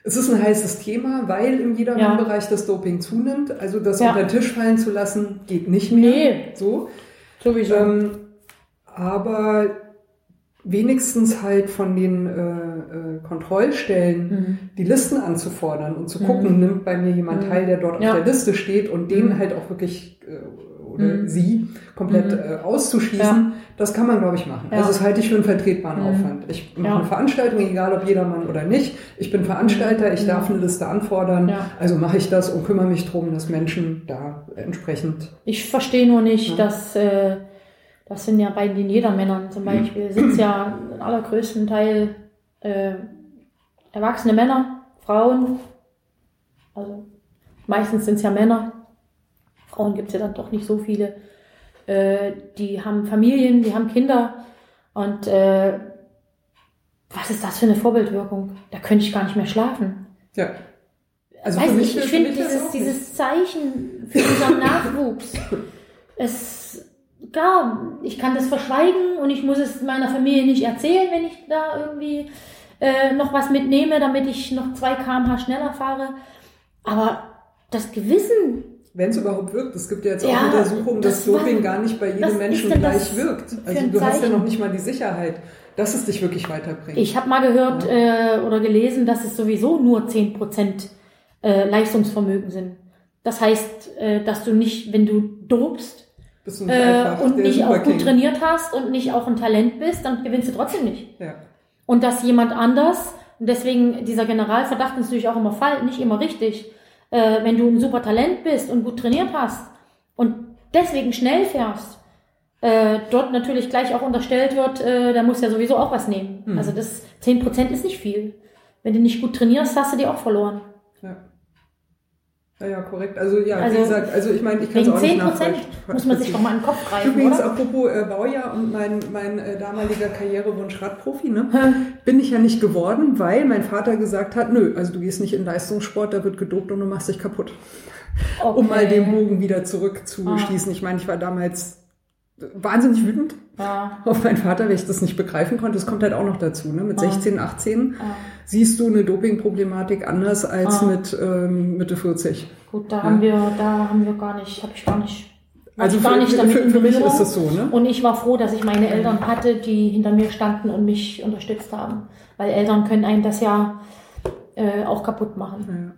S2: es ist ein heißes Thema, weil im Jedermann-Bereich das Doping zunimmt. Also das
S3: Ja.
S2: unter den Tisch fallen zu lassen, geht nicht mehr.
S3: Nee.
S2: So.
S3: Sowieso.
S2: Ähm, aber wenigstens halt von den äh, äh, Kontrollstellen
S3: Mhm.
S2: die Listen anzufordern und zu
S3: Mhm.
S2: gucken, nimmt bei mir jemand
S3: Mhm.
S2: teil, der dort
S3: Ja.
S2: auf der Liste steht und den
S3: Mhm.
S2: halt auch wirklich äh, oder
S3: Mhm.
S2: sie komplett
S3: Mhm.
S2: äh, auszuschließen,
S3: Ja.
S2: das kann man, glaube ich, machen.
S3: Ja.
S2: Also das halte ich für einen vertretbaren
S3: Mhm.
S2: Aufwand. Ich mache eine Veranstaltung, egal ob jedermann oder nicht. Ich bin Veranstalter, ich
S3: Mhm.
S2: darf eine Liste anfordern.
S3: Ja.
S2: Also mache ich das und kümmere mich darum, dass Menschen da entsprechend
S3: Ich verstehe nur nicht, dass äh, das sind ja bei den Jedermännern zum Beispiel, sind es ja im allergrößten Teil äh, erwachsene Männer, Frauen, also meistens sind es ja Männer, Frauen gibt es ja dann doch nicht so viele, äh, die haben Familien, die haben Kinder. Und äh, was ist das für eine Vorbildwirkung? Da könnte ich gar nicht mehr schlafen.
S2: Ja. Also
S3: Weiß
S2: für mich-
S3: ich
S2: für
S3: finde dieses, dieses Zeichen für unseren Nachwuchs, es, klar, ich kann das verschweigen und ich muss es meiner Familie nicht erzählen, wenn ich da irgendwie äh, noch was mitnehme, damit ich noch 2 km/h schneller fahre. Aber das Gewissen,
S2: Wenn es überhaupt wirkt. Es gibt ja jetzt
S3: Ja,
S2: auch Untersuchungen, dass
S3: das war-
S2: Doping gar nicht bei jedem Menschen gleich wirkt. Also du hast ja noch nicht mal die Sicherheit, dass es dich wirklich weiterbringt.
S3: ich habe mal gehört äh, oder gelesen, dass es sowieso nur 10% äh, Leistungsvermögen sind. Das heißt, äh, dass du nicht, wenn du dopst,
S2: Bist du nicht
S3: äh,
S2: einfach
S3: und
S2: der
S3: nicht auch gut trainiert hast und nicht auch ein Talent bist, dann gewinnst du trotzdem nicht.
S2: Ja.
S3: Und dass jemand anders, und deswegen dieser Generalverdacht ist natürlich auch immer falsch, nicht immer richtig, äh, wenn du ein super Talent bist und gut trainiert hast und deswegen schnell fährst, äh, dort natürlich gleich auch unterstellt wird, äh, da musst du ja sowieso auch was nehmen.
S2: Mhm.
S3: Also das 10% ist nicht viel. Wenn du nicht gut trainierst, hast du die auch verloren.
S2: Ja. Ja, ja, korrekt. Also ja,
S3: Also,
S2: wie gesagt, also ich meine, ich kann es auch nicht
S3: 10%
S2: nachvollziehen.
S3: muss man sich doch mal an den Kopf greifen,
S2: Übrigens,
S3: oder?
S2: apropos äh, Baujahr und mein, mein äh, damaliger Karrierewunsch Radprofi, ne? Bin ich ja nicht geworden, weil mein Vater gesagt hat, nö, also du gehst nicht in Leistungssport, da wird gedopt und du machst dich kaputt. Um
S3: Okay.
S2: mal den Bogen wieder zurückzuschließen. Ich meine, ich war damals wahnsinnig wütend
S3: Ja.
S2: auf meinen Vater, weil ich das nicht begreifen konnte. Das kommt halt auch noch dazu. Ne? Mit
S3: Ah.
S2: 16, 18
S3: Ah.
S2: siehst du eine Dopingproblematik anders als mit ähm, Mitte 40.
S3: Gut, da
S2: Ja.
S3: haben wir, da haben wir gar nicht, habe ich gar nicht,
S2: Also
S3: ich gar
S2: für,
S3: nicht damit
S2: für, für mich ist das so, ne?
S3: Und ich war froh, dass ich meine Eltern hatte, die hinter mir standen und mich unterstützt haben. Weil Eltern können einem das ja äh, auch kaputt machen.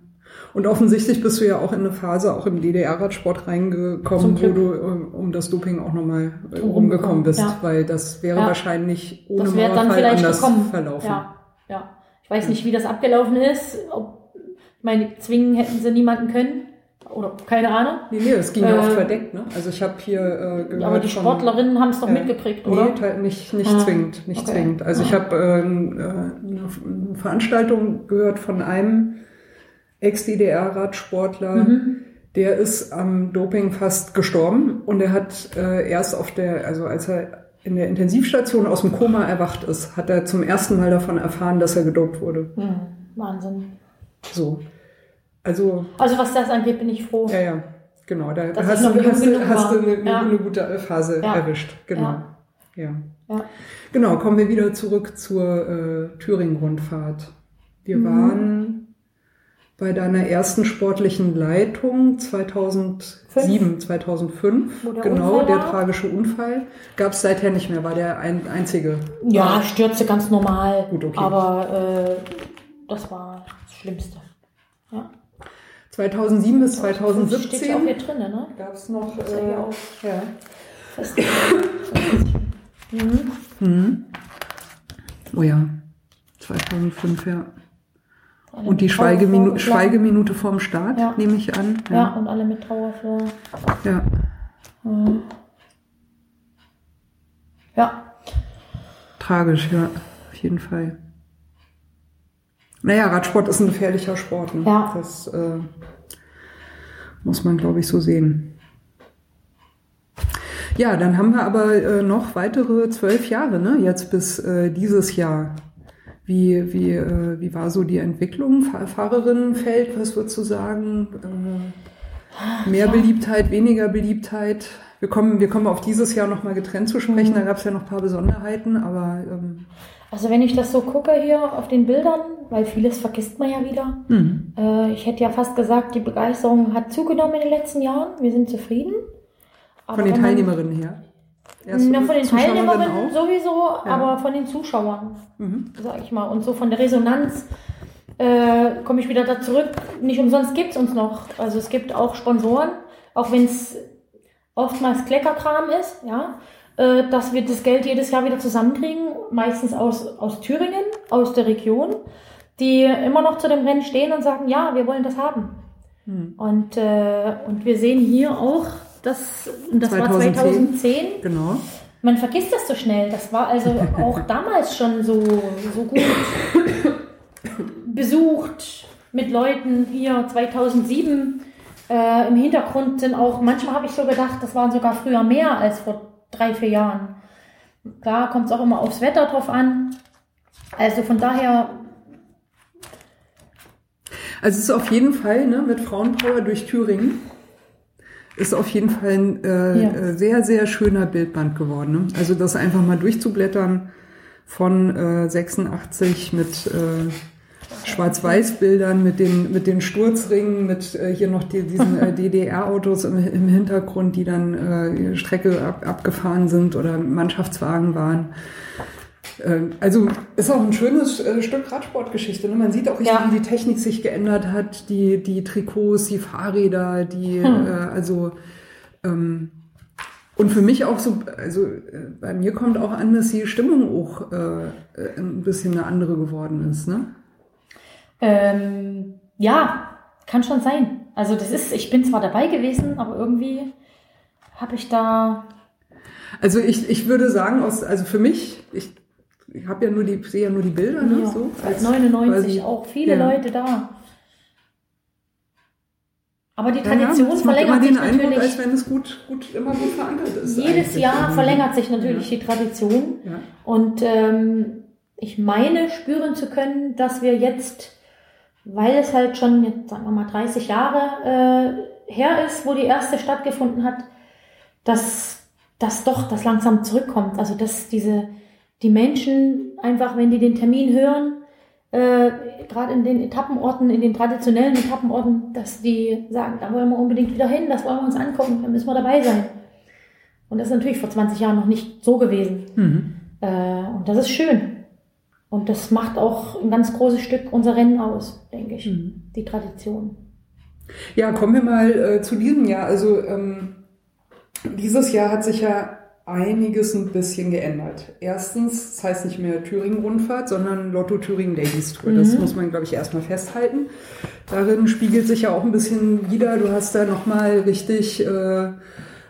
S2: Ja. Und offensichtlich bist du ja auch in eine Phase, auch im DDR-Radsport reingekommen, wo du ähm, um das Doping auch nochmal äh, rumgekommen bist,
S3: ja.
S2: weil das wäre
S3: Ja.
S2: wahrscheinlich ohne
S3: das wäre dann vielleicht
S2: anders
S3: gekommen.
S2: verlaufen.
S3: Ja, ja. Ich weiß nicht, wie das abgelaufen ist. Ob, ich meine, zwingen hätten sie niemanden können. Oder keine Ahnung.
S2: Nee, nee, das ging ja
S3: Äh,
S2: oft verdeckt, ne? Also ich habe hier äh, gehört
S3: Aber die
S2: von-
S3: Sportlerinnen haben es doch
S2: Ja.
S3: mitgekriegt,
S2: Nee,
S3: oder?
S2: te- nicht, nicht
S3: Ah,
S2: zwingend, nicht
S3: okay.
S2: zwingend. Also ich
S3: Ah.
S2: habe ähm, äh, eine Veranstaltung gehört von einem Ex-DDR-Radsportler,
S3: Mhm.
S2: der ist am Doping fast gestorben und er hat äh, erst auf der, also als er in der Intensivstation aus dem Koma erwacht ist, hat er zum ersten Mal davon erfahren, dass er gedopt wurde.
S3: Hm, Wahnsinn.
S2: So. Also,
S3: Also was das angeht, bin ich froh.
S2: ja, ja, genau. Da
S3: Dass
S2: hast du, hast, du, hast du eine,
S3: Ja.
S2: eine gute Phase
S3: Ja.
S2: erwischt. Genau.
S3: Ja.
S2: Ja.
S3: Ja.
S2: Genau, kommen wir wieder zurück zur äh, Thüringen-Rundfahrt. Wir
S3: Mhm.
S2: waren bei deiner ersten sportlichen Leitung 2007, 2005.
S3: Wo der
S2: genau,
S3: Unfall
S2: der
S3: war.
S2: tragische Unfall. Gab es seither nicht mehr, war der ein, einzige.
S3: Ja, Stürze ganz normal.
S2: Gut, okay.
S3: Aber äh, das war das Schlimmste. Ja.
S2: 2007 bis
S3: Das steht ja auch
S2: 2017
S3: hier drin, ne?
S2: gab es noch.
S3: Ja
S2: Äh, ja.
S3: fest. mhm.
S2: Mhm. Oh ja, 2005, ja. Und die Schweigeminu Schweigeminute vorm Start,
S3: Ja.
S2: nehme ich an.
S3: Ja. und alle mit Trauerflor.
S2: ja.
S3: Mhm. Ja,
S2: Tragisch, ja, auf jeden Fall. Naja, Radsport ist ein gefährlicher Sport. Ne?
S3: Ja.
S2: Das äh, muss man, glaube ich, so sehen. Ja, dann haben wir aber äh, noch weitere zwölf Jahre, ne? Jetzt bis äh, dieses Jahr. Wie, wie, äh, wie war so die Entwicklung? Fahr Fahrerinnenfeld, was würdest du sagen? Äh, mehr Beliebtheit, weniger Beliebtheit? Wir kommen, wir kommen auf dieses Jahr nochmal getrennt zu sprechen.
S3: Mhm.
S2: Da gab es ja noch ein paar Besonderheiten, aber ähm,
S3: also wenn ich das so gucke hier auf den Bildern, weil vieles vergisst man ja wieder.
S2: hm.
S3: Äh, ich hätte ja fast gesagt, die Begeisterung hat zugenommen in den letzten Jahren. Wir sind zufrieden. Aber
S2: von den Teilnehmerinnen her. Erst
S3: Na, von den Teilnehmerinnen sowieso,
S2: Ja.
S3: aber von den Zuschauern,
S2: Mhm.
S3: sag ich mal. Und so von der Resonanz äh, komme ich wieder da zurück. Nicht umsonst gibt es uns noch. Also es gibt auch Sponsoren, auch wenn es oftmals Kleckerkram ist, ja, äh, dass wir das Geld jedes Jahr wieder zusammenkriegen, meistens aus, aus Thüringen, aus der Region, die immer noch zu dem Rennen stehen und sagen, ja, wir wollen das haben. Hm. Und, äh, und wir sehen hier auch, dass, das 2010, war 2010,
S2: genau.
S3: Man vergisst das so schnell. Das war also auch damals schon so, so gut besucht mit Leuten hier 2007. Äh, Im Hintergrund sind auch, manchmal habe ich so gedacht, das waren sogar früher mehr als vor drei, vier Jahren. Klar kommt es auch immer aufs Wetter drauf an. Also von daher.
S2: Also es ist auf jeden Fall ne, mit Frauenpower durch Thüringen ist auf jeden Fall ein äh, ja. Äh, sehr, sehr schöner Bildband geworden. Ne? Also das einfach mal durchzublättern von äh, 86 mit äh, Schwarz-Weiß-Bildern, mit den, mit den Sturzringen, mit äh, hier noch die, diesen äh, DDR-Autos im, im, Hintergrund, die dann äh, Strecke ab, abgefahren sind oder Mannschaftswagen waren. Ähm, also ist auch ein schönes äh, Stück Radsportgeschichte. Ne? Man sieht auch, ja. wie die Technik sich geändert hat, die, die Trikots, die Fahrräder, die hm. äh, also ähm, und für mich auch so, also äh, bei mir kommt auch an, dass die Stimmung auch äh, ein bisschen eine andere geworden ist, ne?
S3: Ähm, ja, kann schon sein. Also das ist, ich bin zwar dabei gewesen, aber irgendwie habe ich da.
S2: Also ich, ich würde sagen, aus, also für mich, ich ich habe ja nur die, sehe ja nur die Bilder, ne?
S3: Ja, so, als 99 quasi, auch viele ja. Leute da. Aber die Tradition ja, verlängert sich
S2: Eindruck,
S3: natürlich.
S2: als wenn es gut, gut, immer gut verankert ist.
S3: Jedes Jahr verlängert sich natürlich die Tradition. Und ähm, ich meine, spüren zu können, dass wir jetzt, weil es halt schon, jetzt sagen wir mal, 30 Jahre äh, her ist, wo die erste stattgefunden hat, dass das doch das langsam zurückkommt. Also dass diese die Menschen einfach, wenn die den Termin hören, äh, gerade in den Etappenorten, in den traditionellen Etappenorten, dass die sagen, da wollen wir unbedingt wieder hin, das wollen wir uns angucken, da müssen wir dabei sein. Und das ist natürlich vor 20 Jahren noch nicht so gewesen. Mhm. Äh, und das ist schön. Und das macht auch ein ganz großes Stück unser Rennen aus, denke ich, mhm. die Tradition.
S2: Ja, kommen wir mal äh, zu diesem Jahr. Also ähm, dieses Jahr hat sich ja einiges ein bisschen geändert. Erstens, das heißt nicht mehr Thüringen-Rundfahrt, sondern Lotto Thüringen Ladies Tour. Das mhm. muss man, glaube ich, erstmal festhalten. Darin spiegelt sich ja auch ein bisschen wieder, du hast da nochmal richtig äh,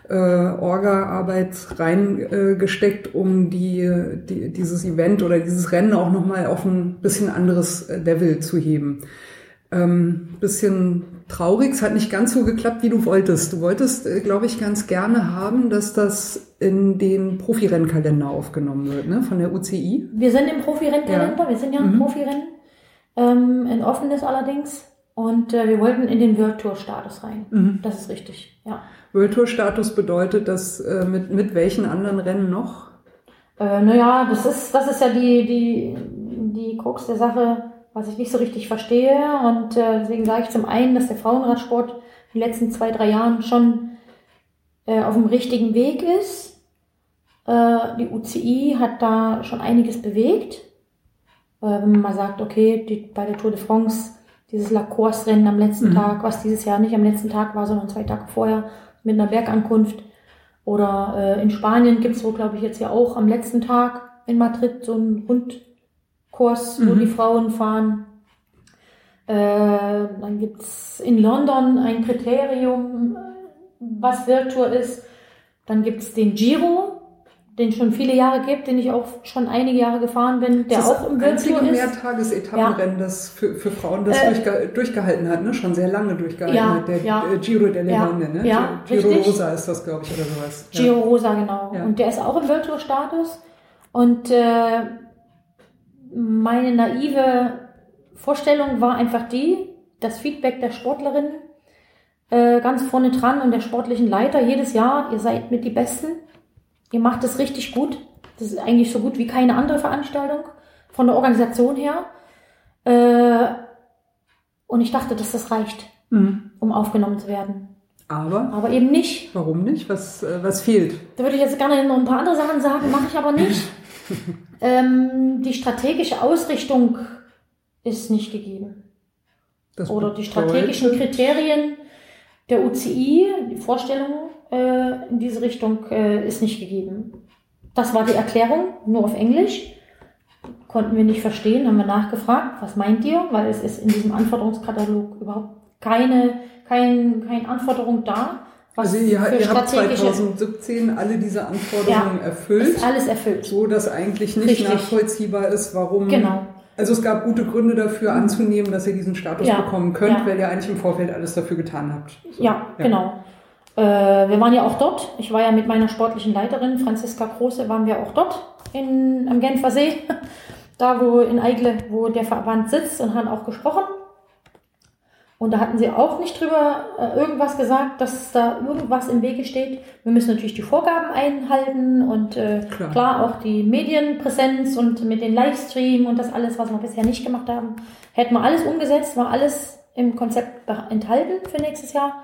S2: äh, Orga-Arbeit reingesteckt, äh, um die, die, dieses Event oder dieses Rennen auch nochmal auf ein bisschen anderes Level zu heben. Ähm, bisschen traurig. Es hat nicht ganz so geklappt, wie du wolltest. Du wolltest, äh, glaube ich, ganz gerne haben, dass das in den Profirennkalender aufgenommen wird, ne? von der UCI.
S3: Wir sind im Profirennkalender, ja. wir sind ja im mhm. Profirennen, ähm, ein offenes allerdings. Und äh, wir wollten in den World Tour Status rein. Mhm. Das ist richtig, ja.
S2: World Tour Status bedeutet, dass äh, mit, mit welchen anderen Rennen noch?
S3: Äh, naja, das ist, das ist ja die, die, die Krux der Sache was ich nicht so richtig verstehe. Und äh, deswegen sage ich zum einen, dass der Frauenradsport in den letzten zwei, drei Jahren schon äh, auf dem richtigen Weg ist. Äh, die UCI hat da schon einiges bewegt. Äh, wenn man mal sagt, okay, die, bei der Tour de France, dieses Lacours-Rennen am letzten mhm. Tag, was dieses Jahr nicht am letzten Tag war, sondern zwei Tage vorher mit einer Bergankunft. Oder äh, in Spanien gibt's wo, glaube ich, jetzt ja auch am letzten Tag in Madrid so ein Rund Kurs, mhm. wo die Frauen fahren. Äh, dann gibt's in London ein Kriterium, was Virtual ist. Dann gibt's den Giro, den schon viele Jahre gibt, den ich auch schon einige Jahre gefahren bin, der
S2: das
S3: auch im Virtual
S2: ist. Mehrtagesetappenrennen, ja. das für, für Frauen das äh, durchge durchgehalten hat, ne? schon sehr lange durchgehalten
S3: ja,
S2: hat. Der
S3: ja.
S2: Äh, Giro delle
S3: ja,
S2: Donne, ne?
S3: Ja,
S2: Giro
S3: richtig.
S2: Rosa ist das, glaube ich, oder sowas.
S3: Giro Rosa, genau. Und der ist auch im Virtual-Status. Und äh, meine naive Vorstellung war einfach die, das Feedback der Sportlerin äh, ganz vorne dran und der sportlichen Leiter jedes Jahr, ihr seid mit die Besten, ihr macht es richtig gut. Das ist eigentlich so gut wie keine andere Veranstaltung von der Organisation her. Äh, und ich dachte, dass das reicht, mhm. um aufgenommen zu werden.
S2: Aber?
S3: Aber eben nicht.
S2: Warum nicht? Was, äh, was fehlt?
S3: Da würde ich jetzt gerne noch ein paar andere Sachen sagen, mache ich aber nicht. ähm, die strategische Ausrichtung ist nicht gegeben. Das Oder die strategischen Kriterien der UCI, die Vorstellungen äh, in diese Richtung äh, ist nicht gegeben. Das war die Erklärung, nur auf Englisch. Konnten wir nicht verstehen, haben wir nachgefragt, was meint ihr? Weil es ist in diesem Anforderungskatalog überhaupt keine, kein, keine Anforderung da.
S2: Also ihr, ihr habt 2017 alle diese Anforderungen ja, erfüllt.
S3: Ist alles erfüllt.
S2: So dass eigentlich nicht Richtig. nachvollziehbar ist, warum.
S3: Genau.
S2: Also es gab gute Gründe dafür anzunehmen, dass ihr diesen Status ja, bekommen könnt, ja. weil ihr eigentlich im Vorfeld alles dafür getan habt.
S3: So, ja, genau. Äh, wir waren ja auch dort. Ich war ja mit meiner sportlichen Leiterin, Franziska Große, waren wir auch dort in, am Genfer See. Da, wo in Eigle, wo der Verband sitzt und haben auch gesprochen. Und da hatten sie auch nicht drüber äh, irgendwas gesagt, dass da irgendwas im Wege steht. Wir müssen natürlich die Vorgaben einhalten und äh, klar. klar. auch die Medienpräsenz und mit den Livestream und das alles, was wir bisher nicht gemacht haben, hätten wir alles umgesetzt, war alles im Konzept enthalten für nächstes Jahr.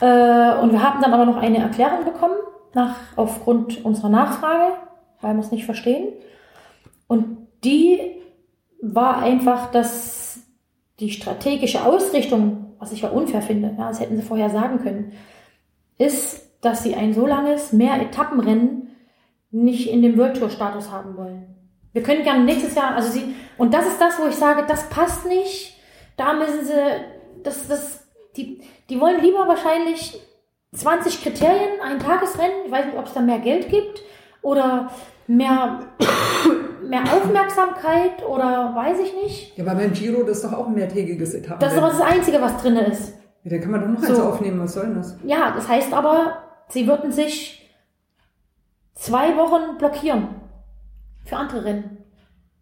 S3: Äh, und wir haben dann aber noch eine Erklärung bekommen, nach, aufgrund unserer Nachfrage, weil wir es nicht verstehen. Und die war einfach, dass die strategische Ausrichtung, was ich ja unfair finde, ja, das hätten sie vorher sagen können, ist, dass sie ein so langes Mehr-Etappenrennen nicht in dem World Tour Status haben wollen. Wir können gerne nächstes Jahr, also sie, und das ist das, wo ich sage, das passt nicht, da müssen sie, das, das, die, die wollen lieber wahrscheinlich 20 Kriterien, ein Tagesrennen, ich weiß nicht, ob es da mehr Geld gibt, oder mehr mehr Aufmerksamkeit oder weiß ich nicht.
S2: Ja, aber beim Giro, das ist doch auch ein mehrtägiges Etappen.
S3: Das ist doch das Einzige, was drin ist.
S2: Ja, da kann man doch noch so. eins aufnehmen, was soll denn das?
S3: Ja, das heißt aber, sie würden sich zwei Wochen blockieren für andere Rennen.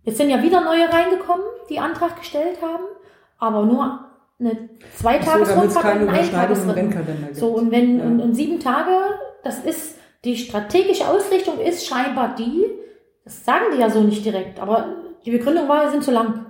S3: Jetzt sind ja wieder neue reingekommen, die Antrag gestellt haben, aber nur eine zwei Tages so, Rundfahrt und ein Tagesrennen. So und wenn ja. und, und sieben Tage, das ist die strategische Ausrichtung ist scheinbar die, das sagen die ja so nicht direkt, aber die Begründung war, sie sind zu lang.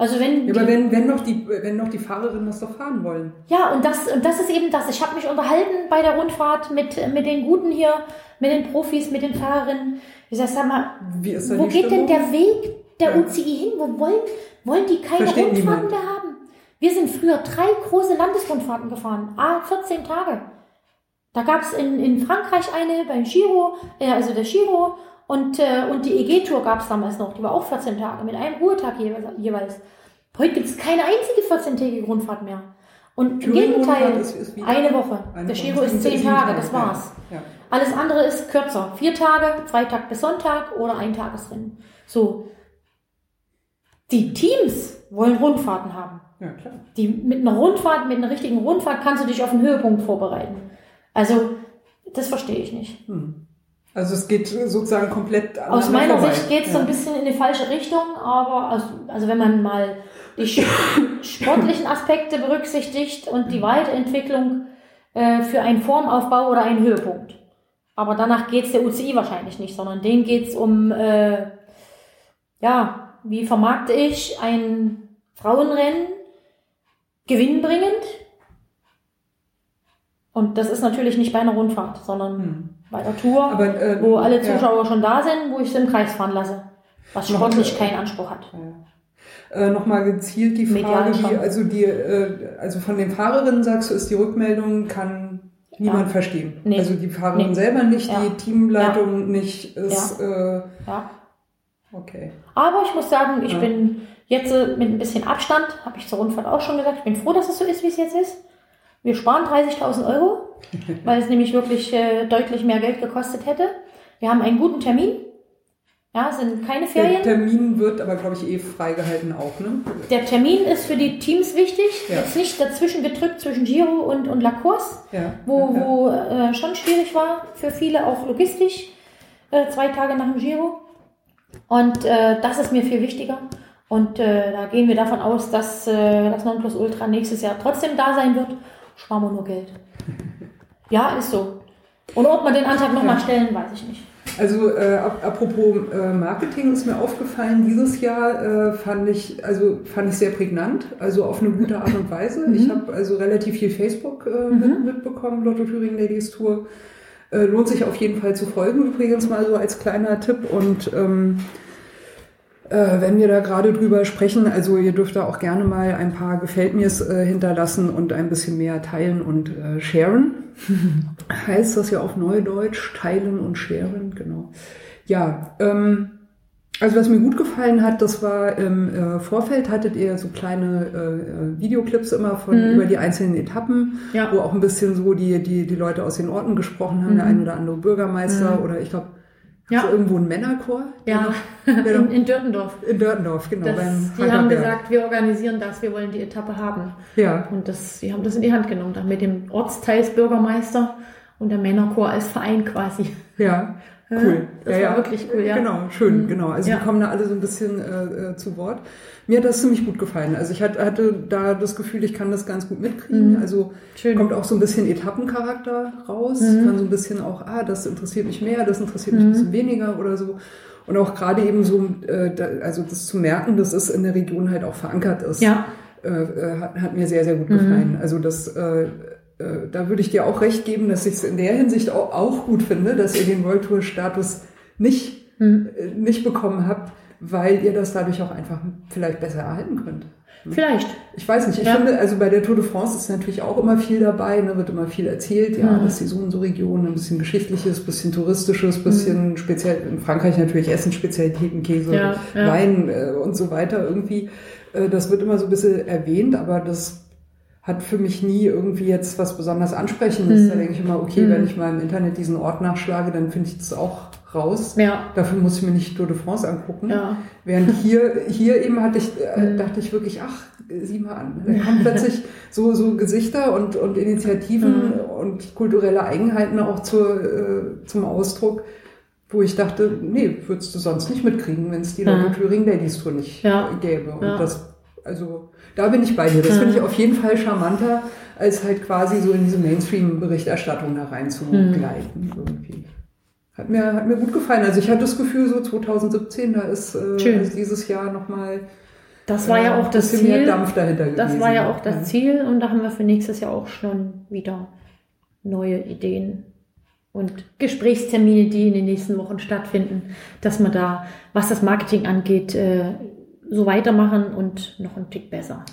S2: Also wenn ja, aber wenn, wenn, noch die, wenn noch die Fahrerinnen das doch fahren wollen.
S3: Ja, und das, und das ist eben das. Ich habe mich unterhalten bei der Rundfahrt mit, mit den Guten hier, mit den Profis, mit den Fahrerinnen. Ich sag, sag mal, wo geht Stimmung? denn der Weg der ja. UCI hin? Wo wollen, wollen die keine Versteht Rundfahrten mehr haben? Wir sind früher drei große Landesrundfahrten gefahren. Ah, 14 Tage. Da gab es in, in Frankreich eine beim Giro, äh, also der Giro und, äh, und die EG-Tour gab es damals noch, die war auch 14 Tage, mit einem Ruhetag jeweils. Heute gibt es keine einzige 14-tägige Rundfahrt mehr. Und im Gegenteil, ist, ist eine Woche. Eine der Giro ist 10 Tage, das war's. Ja. Ja. Alles andere ist kürzer. Vier Tage, Freitag bis Sonntag oder ein Tagesrennen. So. Die Teams wollen Rundfahrten haben. Ja, klar. Die, mit einer Rundfahrt, mit einer richtigen Rundfahrt kannst du dich auf einen Höhepunkt vorbereiten. Also, das verstehe ich nicht. Hm.
S2: Also es geht sozusagen komplett
S3: Aus meiner vorbei. Sicht geht es ja. so ein bisschen in die falsche Richtung, aber also, also wenn man mal die sportlichen Aspekte berücksichtigt und die Weiterentwicklung äh, für einen Formaufbau oder einen Höhepunkt. Aber danach geht es der UCI wahrscheinlich nicht, sondern denen geht es um, äh, ja, wie vermarkte ich ein Frauenrennen gewinnbringend? Und das ist natürlich nicht bei einer Rundfahrt, sondern hm bei der Tour, Aber, äh, wo alle Zuschauer ja. schon da sind, wo ich sie im Kreis fahren lasse. Was sportlich keinen Anspruch hat.
S2: Ja. Äh, Nochmal gezielt die Frage, die, also die, äh, also von den Fahrerinnen sagst du, ist die Rückmeldung, kann niemand ja. verstehen. Nee. Also die Fahrerin nee. selber nicht, die Teamleitung nicht, ist, äh, ja. okay.
S3: Aber ich muss sagen, ich bin jetzt äh, mit ein bisschen Abstand, habe ich zur Rundfahrt auch schon gesagt, ich bin froh, dass es so ist, wie es jetzt ist. Wir sparen 30.000 Euro weil es nämlich wirklich äh, deutlich mehr Geld gekostet hätte. Wir haben einen guten Termin. Ja, sind keine Ferien.
S2: Der Termin wird aber, glaube ich, eh freigehalten auch, ne?
S3: Der Termin ist für die Teams wichtig. Ja. Jetzt nicht dazwischen gedrückt zwischen Giro und, und La Course, ja. wo, ja, wo äh, schon schwierig war für viele, auch logistisch, äh, zwei Tage nach dem Giro. Und äh, das ist mir viel wichtiger. Und äh, da gehen wir davon aus, dass äh, das Nonplusultra nächstes Jahr trotzdem da sein wird. Sparen wir nur Geld. Ja, ist so. Und ob man den Antrag nochmal ja. stellen, weiß ich nicht.
S2: Also äh, apropos äh, Marketing ist mir aufgefallen, dieses Jahr äh, fand ich also fand ich sehr prägnant, also auf eine gute Art und Weise. Mhm. Ich habe also relativ viel Facebook äh, mhm. mitbekommen, Lotto Thüringen Ladies Tour. Äh, lohnt sich auf jeden Fall zu folgen, übrigens mal so als kleiner Tipp. Und ähm, äh, wenn wir da gerade drüber sprechen, also ihr dürft da auch gerne mal ein paar Gefällt mir's äh, hinterlassen und ein bisschen mehr teilen und äh, sharen. heißt das ja auf Neudeutsch, teilen und sharen, genau. Ja, ähm, also was mir gut gefallen hat, das war im äh, Vorfeld hattet ihr so kleine äh, äh, Videoclips immer von mhm. über die einzelnen Etappen, ja. wo auch ein bisschen so die, die, die Leute aus den Orten gesprochen haben, mhm. der ein oder andere Bürgermeister mhm. oder ich glaube ja. So irgendwo ein Männerchor?
S3: Ja, noch, in, in Dörtendorf.
S2: In Dörtendorf, genau.
S3: Das, die haben gesagt, wir organisieren das, wir wollen die Etappe haben. Ja. Und das, die haben das in die Hand genommen, dann mit dem Ortsteilsbürgermeister und der Männerchor als Verein quasi.
S2: Ja,
S3: Cool. Das ja, war ja. wirklich cool, ja.
S2: Genau, schön, mhm. genau. Also ja. die kommen da alle so ein bisschen äh, äh, zu Wort. Mir hat das ziemlich gut gefallen. Also ich hatte, da das Gefühl, ich kann das ganz gut mitkriegen. Mhm. Also schön. kommt auch so ein bisschen Etappencharakter raus. Mhm. Kann so ein bisschen auch, ah, das interessiert mich mehr, das interessiert mich ein mhm. bisschen weniger oder so. Und auch gerade eben so, äh, da, also das zu merken, dass es in der Region halt auch verankert ist, ja. äh, äh hat, hat mir sehr, sehr gut gefallen. Mhm. Also das äh, da würde ich dir auch recht geben, dass ich es in der Hinsicht auch, auch, gut finde, dass ihr den World Tour Status nicht, hm. Äh, nicht bekommen habt, weil ihr das dadurch auch einfach vielleicht besser erhalten könnt.
S3: Hm? Vielleicht.
S2: Ich weiß nicht. Ich ja. finde, also bei der Tour de France ist natürlich auch immer viel dabei, ne, wird immer viel erzählt, ja, mhm. dass die so und so Region ein bisschen geschichtliches, bisschen touristisches, bisschen mhm. speziell, in Frankreich natürlich Essen, Spezialitäten, Käse, ja, ja. Wein äh, und so weiter irgendwie. Äh, das wird immer so ein bisschen erwähnt, aber das hat für mich nie irgendwie jetzt was besonders Ansprechendes. Mhm. Da denke ich immer, okay, mhm. wenn ich mal im Internet diesen Ort nachschlage, dann finde ich das auch raus. Ja. Dafür muss ich mir nicht Tour de France angucken. Ja. Während hier, hier eben hatte ich, äh, mhm. dachte ich wirklich, ach, sieh mal an. Da kommen plötzlich so, so Gesichter und, und Initiativen mhm. und kulturelle Eigenheiten auch zur, äh, zum Ausdruck, wo ich dachte, nee, würdest du sonst nicht mitkriegen, wenn es die Lotto Thüringen Ladies Tour nicht ja. gäbe. Und das, also, da bin ich bei dir. Das finde ich auf jeden Fall charmanter, als halt quasi so in diese Mainstream-Berichterstattung da reinzugleiten irgendwie. Hat mir, hat mir gut gefallen. Also ich hatte das Gefühl, so 2017, da ist äh, dieses Jahr nochmal
S3: das war ja auch das Ziel.
S2: Dampf dahinter
S3: das gewesen. war ja auch das ja. Ziel und da haben wir für nächstes Jahr auch schon wieder neue Ideen und Gesprächstermine, die in den nächsten Wochen stattfinden, dass man da, was das Marketing angeht, äh, so weitermachen und noch einen Tick besser.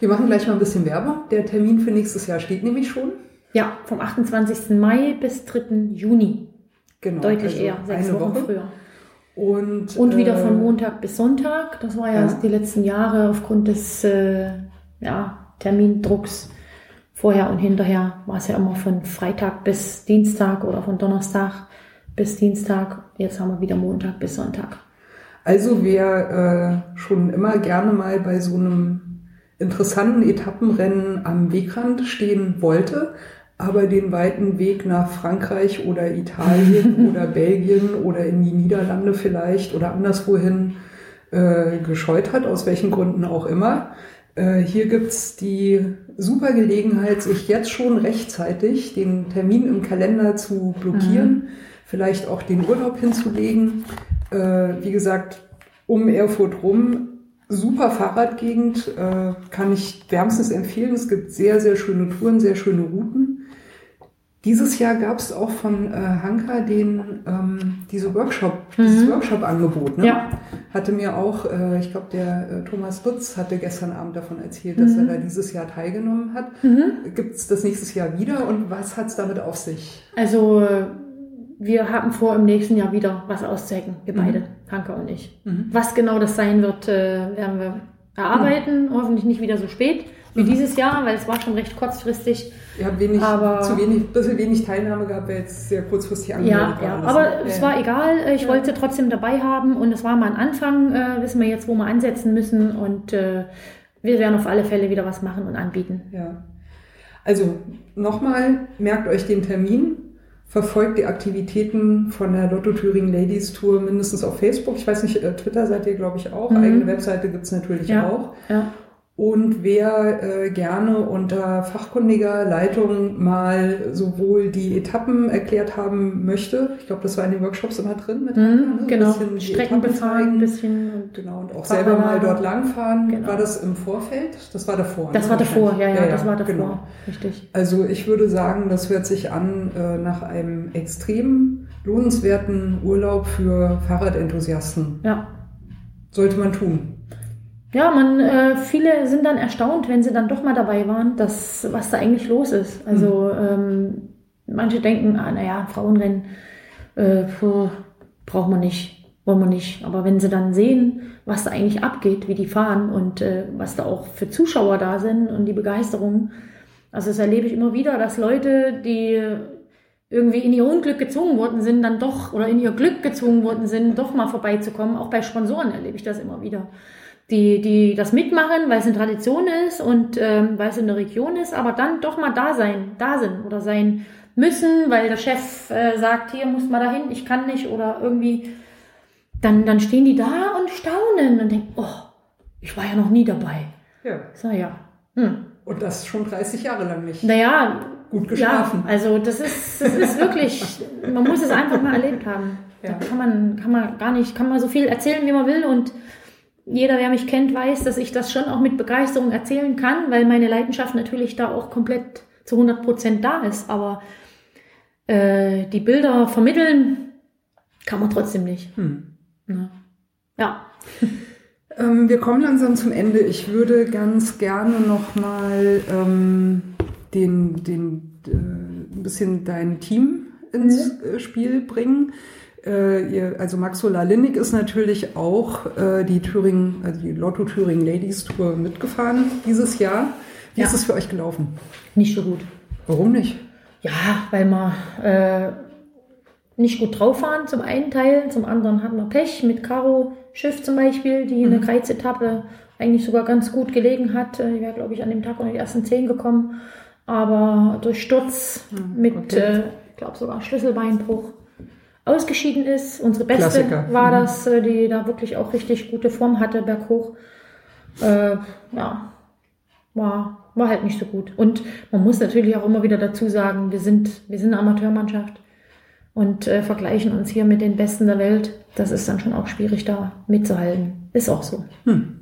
S2: Wir machen gleich mal ein bisschen Werbung. Der Termin für nächstes Jahr steht nämlich schon.
S3: Ja, vom 28. Mai bis 3. Juni. Genau. Deutlich also eher, sechs Wochen Woche. früher. Und, und wieder äh, von Montag bis Sonntag. Das war ja, ja. die letzten Jahre aufgrund des äh, ja, Termindrucks vorher und hinterher war es ja immer von Freitag bis Dienstag oder von Donnerstag bis Dienstag. Jetzt haben wir wieder Montag bis Sonntag.
S2: Also wer äh, schon immer gerne mal bei so einem interessanten Etappenrennen am Wegrand stehen wollte, aber den weiten Weg nach Frankreich oder Italien oder Belgien oder in die Niederlande vielleicht oder anderswohin äh, gescheut hat, aus welchen Gründen auch immer. Äh, hier gibt's die super Gelegenheit, sich jetzt schon rechtzeitig den Termin im Kalender zu blockieren, mhm. Vielleicht auch den Urlaub hinzulegen äh, wie gesagt, um Erfurt rum. Super Fahrradgegend, äh, kann ich wärmstens empfehlen. Es gibt sehr, sehr schöne Touren, sehr schöne Routen. Dieses Jahr gab es auch von äh, Hanka den ähm, diese Workshop, mhm. dieses Workshop-Angebot. Ne? Ja. Hatte mir auch, äh, ich glaube, der äh, Thomas Lutz hatte gestern Abend davon erzählt, dass mhm. er da dieses Jahr teilgenommen hat. Mhm. Gibt es das nächstes Jahr wieder und was hat es damit auf sich?
S3: Also wir haben vor, im nächsten Jahr wieder was auszuhacken, wir beide, mhm. Hanke und ich. Mhm. Was genau das sein wird, äh, werden wir erarbeiten. Mhm. Hoffentlich nicht wieder so spät wie mhm. dieses Jahr, weil es war schon recht kurzfristig.
S2: Ihr habt wenig, aber, zu wenig, bisschen wenig Teilnahme gehabt, weil jetzt sehr kurzfristig
S3: angemeldet ja, war. Ja, aber ja. es war egal. Ich ja. wollte trotzdem dabei haben und es war mal ein Anfang. Äh, wissen wir jetzt, wo wir ansetzen müssen und äh, wir werden auf alle Fälle wieder was machen und anbieten.
S2: Ja. Also nochmal, merkt euch den Termin verfolgt die Aktivitäten von der Lotto Thüringen Ladies Tour mindestens auf Facebook. Ich weiß nicht, äh, Twitter seid ihr, glaube ich, auch. Mhm. Eigene Webseite gibt's natürlich ja, auch. Ja. Und wer äh, gerne unter fachkundiger Leitung mal sowohl die Etappen erklärt haben möchte, ich glaube, das war in den Workshops immer drin mit
S3: mhm, ne? genau, Strecken befahren, ein bisschen
S2: und genau und auch selber mal dort langfahren. Genau. War das im Vorfeld? Das war davor.
S3: Das
S2: ne?
S3: war davor, ja, ja, ja, das war davor, genau. richtig.
S2: Also ich würde sagen, das hört sich an äh, nach einem extrem lohnenswerten Urlaub für Fahrradenthusiasten.
S3: Ja.
S2: sollte man tun.
S3: Ja, man, äh, viele sind dann erstaunt, wenn sie dann doch mal dabei waren, dass, was da eigentlich los ist. Also mhm. ähm, manche denken, ah, naja, Frauenrennen äh, puh, braucht man nicht, wollen wir nicht. Aber wenn sie dann sehen, was da eigentlich abgeht, wie die fahren und äh, was da auch für Zuschauer da sind und die Begeisterung, also das erlebe ich immer wieder, dass Leute, die irgendwie in ihr Unglück gezwungen worden sind, dann doch oder in ihr Glück gezwungen worden sind, doch mal vorbeizukommen. Auch bei Sponsoren erlebe ich das immer wieder. Die, die das mitmachen, weil es eine Tradition ist und ähm, weil es in der Region ist, aber dann doch mal da sein, da sind oder sein müssen, weil der Chef äh, sagt, hier muss mal dahin, ich kann nicht oder irgendwie, dann, dann stehen die da und staunen und denken, oh, ich war ja noch nie dabei.
S2: Ja.
S3: So, ja. Hm.
S2: Und das schon 30 Jahre lang nicht.
S3: Naja,
S2: gut geschlafen.
S3: Ja, also das ist, das ist wirklich, man muss es einfach mal erlebt haben. Ja. Da kann man, kann man gar nicht, kann man so viel erzählen, wie man will und jeder, der mich kennt, weiß, dass ich das schon auch mit Begeisterung erzählen kann, weil meine Leidenschaft natürlich da auch komplett zu 100 Prozent da ist. Aber äh, die Bilder vermitteln kann man trotzdem nicht. Hm. Ja. ja.
S2: Ähm, wir kommen langsam zum Ende. Ich würde ganz gerne noch mal ähm, den, den äh, ein bisschen dein Team ins mhm. Äh, Spiel bringen. Äh, also Maxola Linnig ist natürlich auch äh, die Thüringen, also die Lotto Thüringen Ladies Tour mitgefahren dieses Jahr. Wie ja. ist es für euch gelaufen?
S3: Nicht so gut.
S2: Warum nicht?
S3: Ja, weil wir äh, nicht gut drauf waren zum einen Teil, zum anderen hatten wir Pech mit Caro Schiff zum Beispiel, die in der mhm. Kreuzetappe eigentlich sogar ganz gut gelegen hat. Äh, die wäre, glaube ich, an dem Tag unter die ersten zehn gekommen aber durch Sturz mhm, mit, okay. äh, ich glaube sogar Schlüsselbeinbruch ausgeschieden ist. Unsere beste Klassiker. war mhm. das, äh, die da wirklich auch richtig gute Form hatte, berghoch. Äh, ja, war, war halt nicht so gut. Und man muss natürlich auch immer wieder dazu sagen, wir sind, wir sind eine Amateurmannschaft und äh, vergleichen uns hier mit den Besten der Welt. Das ist dann schon auch schwierig, da mitzuhalten. Ist auch so. Hm.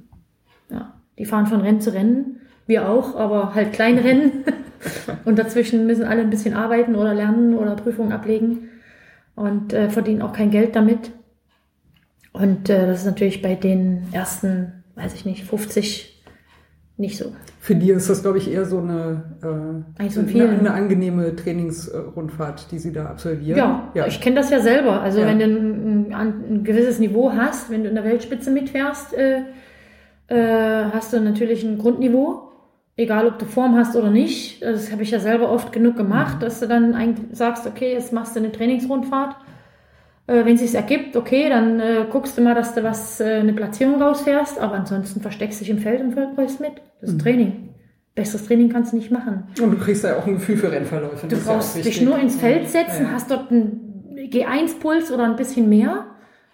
S3: Ja, die fahren von Rennen zu Rennen. Wir auch, aber halt kleine Rennen. Und dazwischen müssen alle ein bisschen arbeiten oder lernen oder Prüfungen ablegen und äh, verdienen auch kein Geld damit. Und äh, das ist natürlich bei den ersten, weiß ich nicht, 50 nicht so.
S2: Für die ist das, glaube ich, eher so eine, äh, so eine, eine, angenehme Trainingsrundfahrt, die Sie da absolvieren.
S3: Ja, ja. ich kenne das ja selber. Also ja. wenn du ein, ein, ein, gewisses Niveau hast, wenn du in der Weltspitze mitfährst, äh, äh, hast du natürlich ein Grundniveau egal ob du Form hast oder nicht, das habe ich ja selber oft genug gemacht, mhm. dass du dann eigentlich sagst, okay, jetzt machst du eine Trainingsrundfahrt. Äh, wenn es sich ergibt, okay, dann äh, guckst du mal, dass du was äh, eine Platzierung rausfährst, aber ansonsten versteckst du dich im Feld und läufst mit. Das ist mhm. Training. Besseres Training kannst du nicht machen.
S2: Und du kriegst ja auch ein Gefühl für Rennverläufe.
S3: Du brauchst ja dich nur ins Feld setzen, ja. hast dort einen G1-Puls oder ein bisschen mehr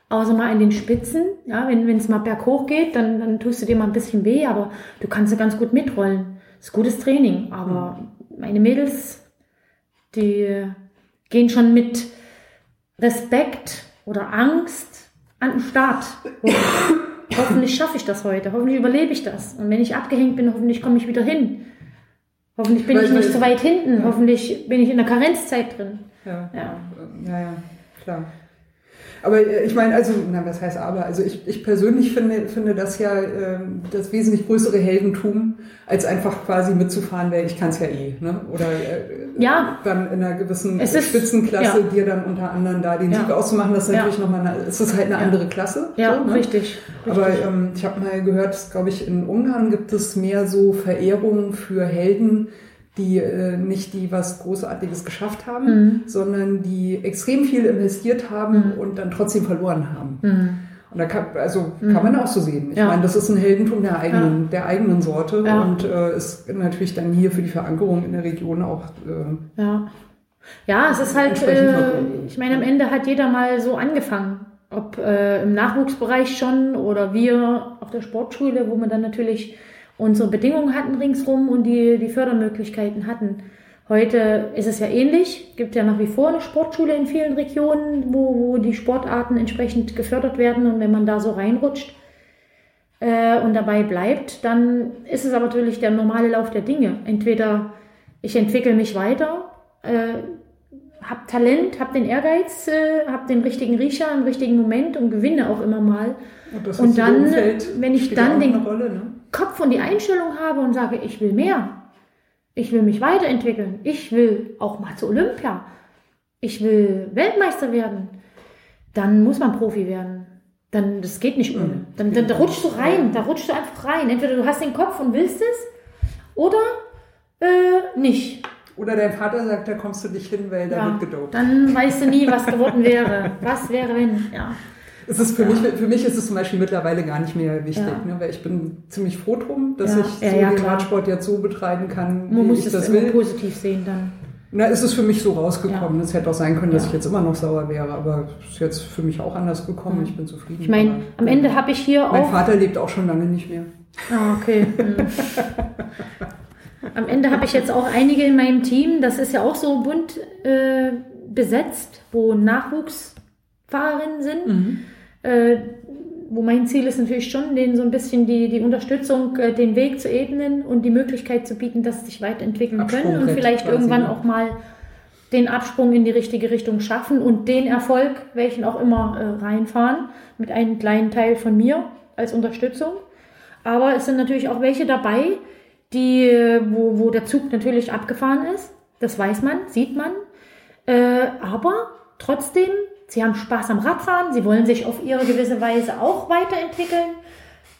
S3: außer mal in den Spitzen. Ja, wenn es mal berghoch geht, dann, dann tust du dir mal ein bisschen weh, aber du kannst ja ganz gut mitrollen. Das ist gutes Training. Aber mhm. meine Mädels, die gehen schon mit Respekt oder Angst an den Start. hoffentlich schaffe ich das heute. Hoffentlich überlebe ich das. Und wenn ich abgehängt bin, hoffentlich komme ich wieder hin. Hoffentlich bin weil, ich nicht zu weit hinten. Ja. Hoffentlich bin ich in der Karenzzeit drin.
S2: Ja, ja, ja, ja klar. Aber äh, ich meine, also, na, was heißt aber? Also ich, ich persönlich finde, finde das ja äh, das wesentlich größere Heldentum, als einfach quasi mitzufahren, weil ich kann es ja eh. Ne? Oder äh,
S3: ja.
S2: dann in einer gewissen ist, Spitzenklasse ja. dir dann unter anderem da den ja. Sieg auszumachen, das ist natürlich ja. nochmal eine, es ist halt eine andere Klasse.
S3: Ja, so, ne? richtig, richtig,
S2: Aber ähm, ich habe mal gehört, glaube ich, in Ungarn gibt es mehr so Verehrungen für Helden, die äh, nicht die was Großartiges geschafft haben, mhm. sondern die extrem viel investiert haben mhm. und dann trotzdem verloren haben. Mhm. Und da kann, also kann man mhm. auch so sehen. Ich ja. meine, das ist ein Heldentum der eigenen, ja. der eigenen Sorte ja. und äh, ist natürlich dann hier für die Verankerung in der Region auch.
S3: Äh, ja. ja, es ist halt, äh, ich meine, am Ende hat jeder mal so angefangen. Ob äh, im Nachwuchsbereich schon oder wir auf der Sportschule, wo man dann natürlich unsere Bedingungen hatten ringsrum und die, die Fördermöglichkeiten hatten. Heute ist es ja ähnlich. Gibt ja nach wie vor eine Sportschule in vielen Regionen, wo, wo die Sportarten entsprechend gefördert werden. Und wenn man da so reinrutscht äh, und dabei bleibt, dann ist es aber natürlich der normale Lauf der Dinge. Entweder ich entwickle mich weiter, äh, habe Talent, habe den Ehrgeiz, äh, habe den richtigen Riecher im richtigen Moment und gewinne auch immer mal.
S2: Und,
S3: und dann, wenn ich dann den
S2: Rolle, ne?
S3: Kopf und die Einstellung habe und sage, ich will mehr, ich will mich weiterentwickeln, ich will auch mal zu Olympia, ich will Weltmeister werden, dann muss man Profi werden. Dann, das geht nicht ohne. Mhm. Dann, dann da rutschst du rein, da rutschst du einfach rein. Entweder du hast den Kopf und willst es oder äh, nicht.
S2: Oder dein Vater sagt, da kommst du nicht hin, weil da ja, wird gedopt.
S3: Dann weißt du nie, was geworden wäre. Was wäre, wenn, ja.
S2: Es ist für, ja. mich, für mich ist es zum Beispiel mittlerweile gar nicht mehr wichtig, ja. ne, weil ich bin ziemlich froh drum, dass ich so den Radsport jetzt so betreiben kann,
S3: Man wie muss ich es das will. positiv sehen dann.
S2: Na, ist es für mich so rausgekommen. Es hätte auch sein können, dass ich jetzt immer noch sauer wäre, aber es ist jetzt für mich auch anders gekommen. Ich bin zufrieden.
S3: Ich meine, am Ende habe ich hier
S2: mein
S3: auch...
S2: Mein Vater lebt auch schon lange nicht mehr.
S3: Ah, okay. Hm. Am Ende habe ich jetzt auch einige in meinem Team, das ist ja auch so bunt äh, besetzt, wo Nachwuchsfahrerinnen sind. Mhm. Äh, wo mein Ziel ist natürlich schon, denen so ein bisschen die, die Unterstützung, äh, den Weg zu ebnen und die Möglichkeit zu bieten, dass sie sich weiterentwickeln können und vielleicht irgendwann auch mal den Absprung in die richtige Richtung schaffen und den Erfolg, welchen auch immer, äh, reinfahren, mit einem kleinen Teil von mir als Unterstützung. Aber es sind natürlich auch welche dabei, die, wo, wo der Zug natürlich abgefahren ist. Das weiß man, sieht man. Aber trotzdem, sie haben Spaß am Radfahren, sie wollen sich auf ihre gewisse Weise auch weiterentwickeln.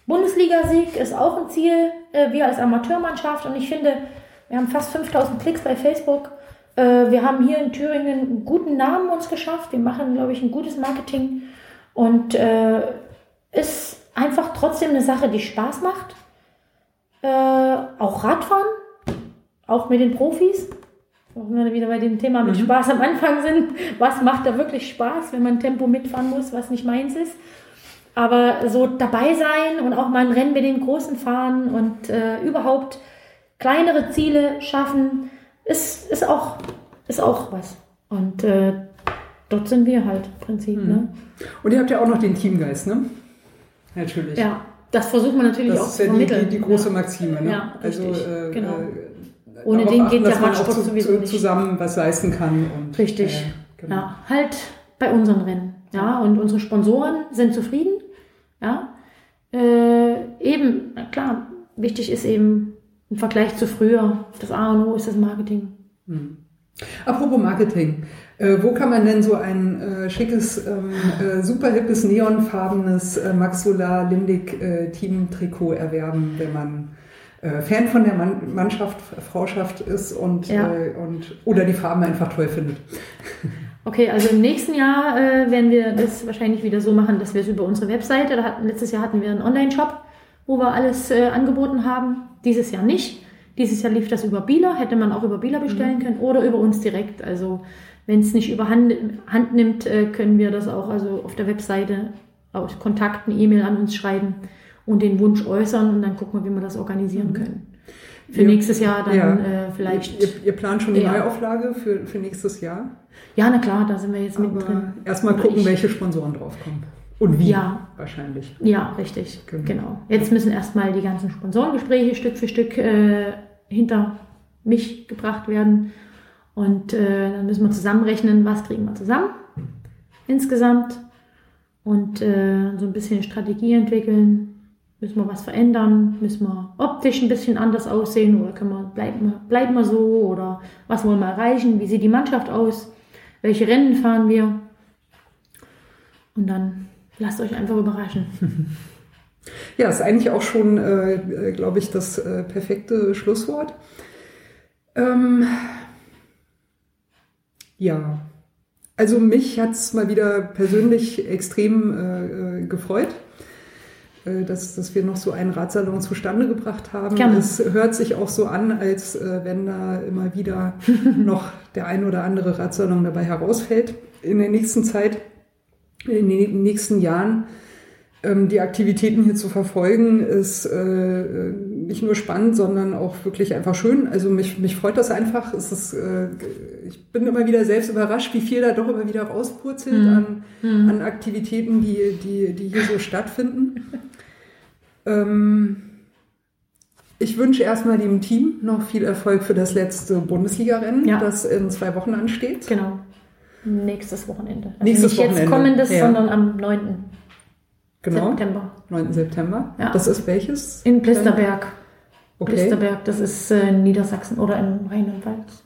S3: Bundesligasieg ist auch ein Ziel, äh, wir als Amateurmannschaft. Und ich finde, wir haben fast 5000 Klicks bei Facebook. Äh, wir haben hier in Thüringen einen guten Namen uns geschafft. Wir machen, glaube ich, ein gutes Marketing. Und äh, ist einfach trotzdem eine Sache, die Spaß macht. Äh, auch Radfahren, auch mit den Profis. Auch wenn wir wieder bei dem Thema mit mhm. Spaß am Anfang sind. Was macht da wirklich Spaß, wenn man Tempo mitfahren muss, was nicht meins ist? Aber so dabei sein und auch mal ein Rennen mit den Großen fahren und äh, überhaupt kleinere Ziele schaffen, ist, ist, auch, ist auch was. Und äh, dort sind wir halt im Prinzip. Mhm. Ne?
S2: Und ihr habt ja auch noch den Teamgeist, ne? Natürlich.
S3: Ja, das versucht man natürlich
S2: das
S3: auch zu vermitteln.
S2: Das ist ja die, die große Maxime. Ne? Ja,
S3: also, äh,
S2: genau.
S3: Ohne den geht der Radsport zu, sowieso
S2: nicht. zusammen was leisten kann. Und,
S3: richtig. Äh, genau. Ja, halt bei unseren Rennen. Ja, und unsere Sponsoren sind zufrieden. Ja, äh, eben, klar, wichtig ist eben im Vergleich zu früher, das A und O ist das Marketing.
S2: Hm. Apropos Marketing, äh, wo kann man denn so ein äh, schickes, ähm, äh, super hippes, neonfarbenes äh, Max Solar Lindig äh, Team-Trikot erwerben, wenn man äh, Fan von der Mann Mannschaft, Frauschaft ist und, ja. Äh, und oder die Farben einfach toll findet?
S3: Okay, also im nächsten Jahr äh, werden wir das wahrscheinlich wieder so machen, dass wir es über unsere Webseite, hatten, letztes Jahr hatten wir einen Online-Shop, wo wir alles äh, angeboten haben, dieses Jahr nicht. Dieses Jahr lief das über Bieler, hätte man auch über Bieler bestellen mhm. können oder über uns direkt. Also wenn es nicht überhand Hand nimmt, äh, können wir das auch also auf der Webseite aus Kontakten, E-Mail an uns schreiben und den Wunsch äußern und dann gucken wir, wie wir das organisieren mhm. können. Für ihr, nächstes Jahr dann ja. äh, vielleicht.
S2: Ihr, ihr, plant schon die ja. Neuauflage für, für nächstes Jahr?
S3: Ja, na klar, da sind wir jetzt mittendrin.
S2: Erstmal gucken, ich, welche Sponsoren draufkommen. Und wie? Ja. Wahrscheinlich.
S3: Ja, richtig. Genau. genau. Jetzt müssen erstmal die ganzen Sponsorengespräche Stück für Stück äh, hinter mich gebracht werden. Und äh, dann müssen wir zusammenrechnen, was kriegen wir zusammen insgesamt und äh, so ein bisschen Strategie entwickeln. Müssen wir was verändern? Müssen wir optisch ein bisschen anders aussehen oder können wir, bleiben, wir, bleiben wir so oder was wollen wir erreichen? Wie sieht die Mannschaft aus? Welche Rennen fahren wir? Und dann lasst euch einfach überraschen.
S2: Ja, ist eigentlich auch schon, äh, äh glaube ich, das äh, perfekte Schlusswort. Ähm, ja, also mich hat es mal wieder persönlich extrem äh, äh, gefreut, dass, dass wir noch so einen Radsalon zustande gebracht haben. Gerne. Es hört sich auch so an, als äh, wenn da immer wieder noch der ein oder andere Radsalon dabei herausfällt in der nächsten Zeit, in den nächsten Jahren. Ähm, die Aktivitäten hier zu verfolgen, ist äh, nicht nur spannend, sondern auch wirklich einfach schön. Also mich, mich freut das einfach. Es ist, äh, ich bin immer wieder selbst überrascht, wie viel da doch immer wieder rauspurzelt mhm. an, mhm. an Aktivitäten, die, die, die hier so stattfinden. ähm, ich wünsche erstmal dem Team noch viel Erfolg für das letzte Bundesliga-Rennen, ja. das in zwei Wochen ansteht.
S3: Genau. nächstes Wochenende. Also
S2: Nächstes
S3: nicht jetzt
S2: Wochenende,
S3: kommendes,
S2: ja.
S3: sondern am 9.
S2: Genau.
S3: September.
S2: 9. September.
S3: Ja.
S2: Das ist welches?
S3: In Blisterberg.
S2: Okay.
S3: Blisterberg, das ist äh, in Niedersachsen oder im Rheinland-Pfalz.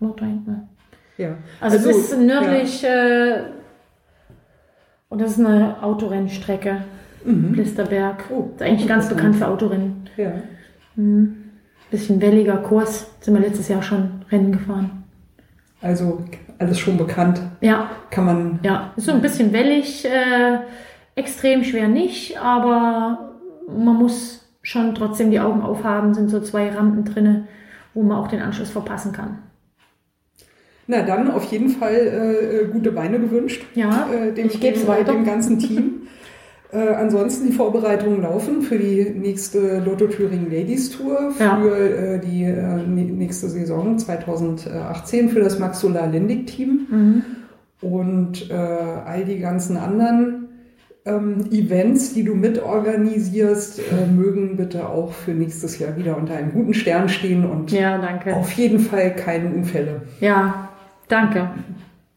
S3: Nordrhein. Ne?
S2: Ja.
S3: Also, es ist nördlich äh, und das ist eine Autorennstrecke. Blisterberg.
S2: Oh,
S3: ist eigentlich ganz bekannt für Autorennen.
S2: Ja. ja.
S3: Bisschen welliger Kurs. Sind wir letztes Jahr schon Rennen gefahren.
S2: Also alles schon bekannt.
S3: Ja,
S2: Kann man.
S3: ja. Ist so ein bisschen wellig. Äh, extrem schwer nicht, aber man muss schon trotzdem die Augen aufhaben. Sind so zwei Rampen drinne, wo man auch den Anschluss verpassen kann.
S2: Na dann auf jeden Fall äh, gute Beine gewünscht.
S3: Ja,
S2: äh, dem,
S3: ich geb's
S2: dem,
S3: weiter.
S2: dem ganzen Team. äh, ansonsten die Vorbereitungen laufen für die nächste Lotto Thüringen Ladies Tour für
S3: Ja.
S2: äh, die äh, nä- nächste Saison 2018 für das Max Solar Lindig Team
S3: Mhm.
S2: und äh, all die ganzen anderen ähm, Events, die du mitorganisierst, äh, mögen bitte auch für nächstes Jahr wieder unter einem guten Stern stehen und
S3: Ja,
S2: auf jeden Fall keine Unfälle.
S3: Ja, danke.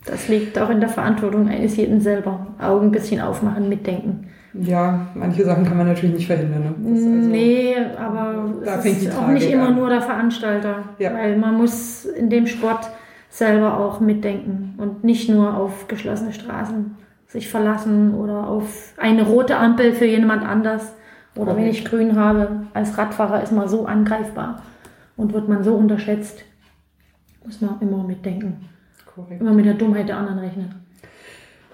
S3: Das liegt auch in der Verantwortung eines jeden selber. Augen ein bisschen aufmachen, mitdenken.
S2: Ja, manche Sachen kann man natürlich nicht verhindern. Ne? Das also-
S3: nee, aber
S2: da
S3: es ist auch nicht immer
S2: an.
S3: nur der Veranstalter.
S2: Ja.
S3: Weil man muss in dem Sport selber auch mitdenken und nicht nur auf geschlossene Straßen sich verlassen oder auf eine rote Ampel für jemand anders. Oder wenn
S2: Korrekt.
S3: ich grün habe, als Radfahrer ist man so angreifbar und wird man so unterschätzt. Muss man immer mitdenken.
S2: Korrekt.
S3: Immer mit der Dummheit der anderen rechnen.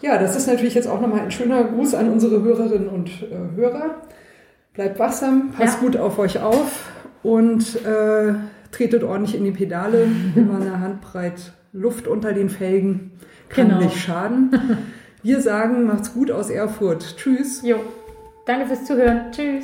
S2: Ja, das ist natürlich jetzt auch nochmal ein schöner Gruß an unsere Hörerinnen und äh, Hörer. Bleibt wachsam, passt
S3: Ja.
S2: gut auf euch auf und äh, tretet ordentlich in die Pedale. Immer eine Handbreit Luft unter den Felgen kann
S3: Genau.
S2: nicht schaden. Wir sagen, macht's gut aus Erfurt. Tschüss.
S3: Jo, danke fürs Zuhören. Tschüss.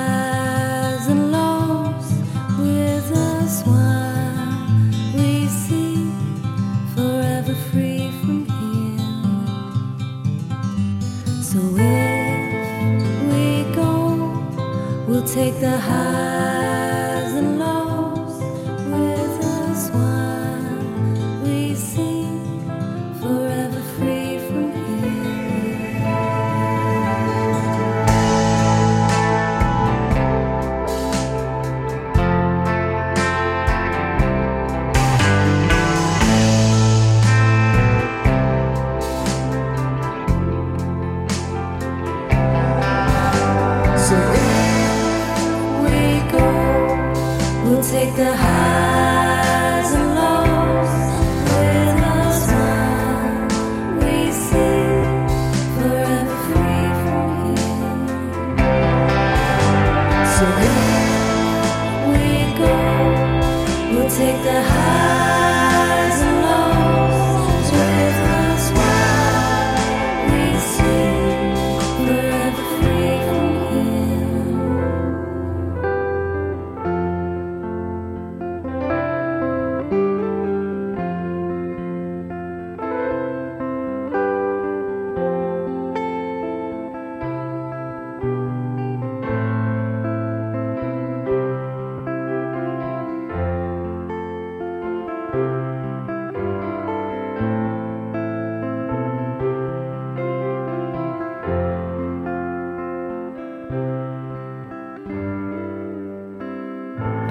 S4: take the highs and lows take the highs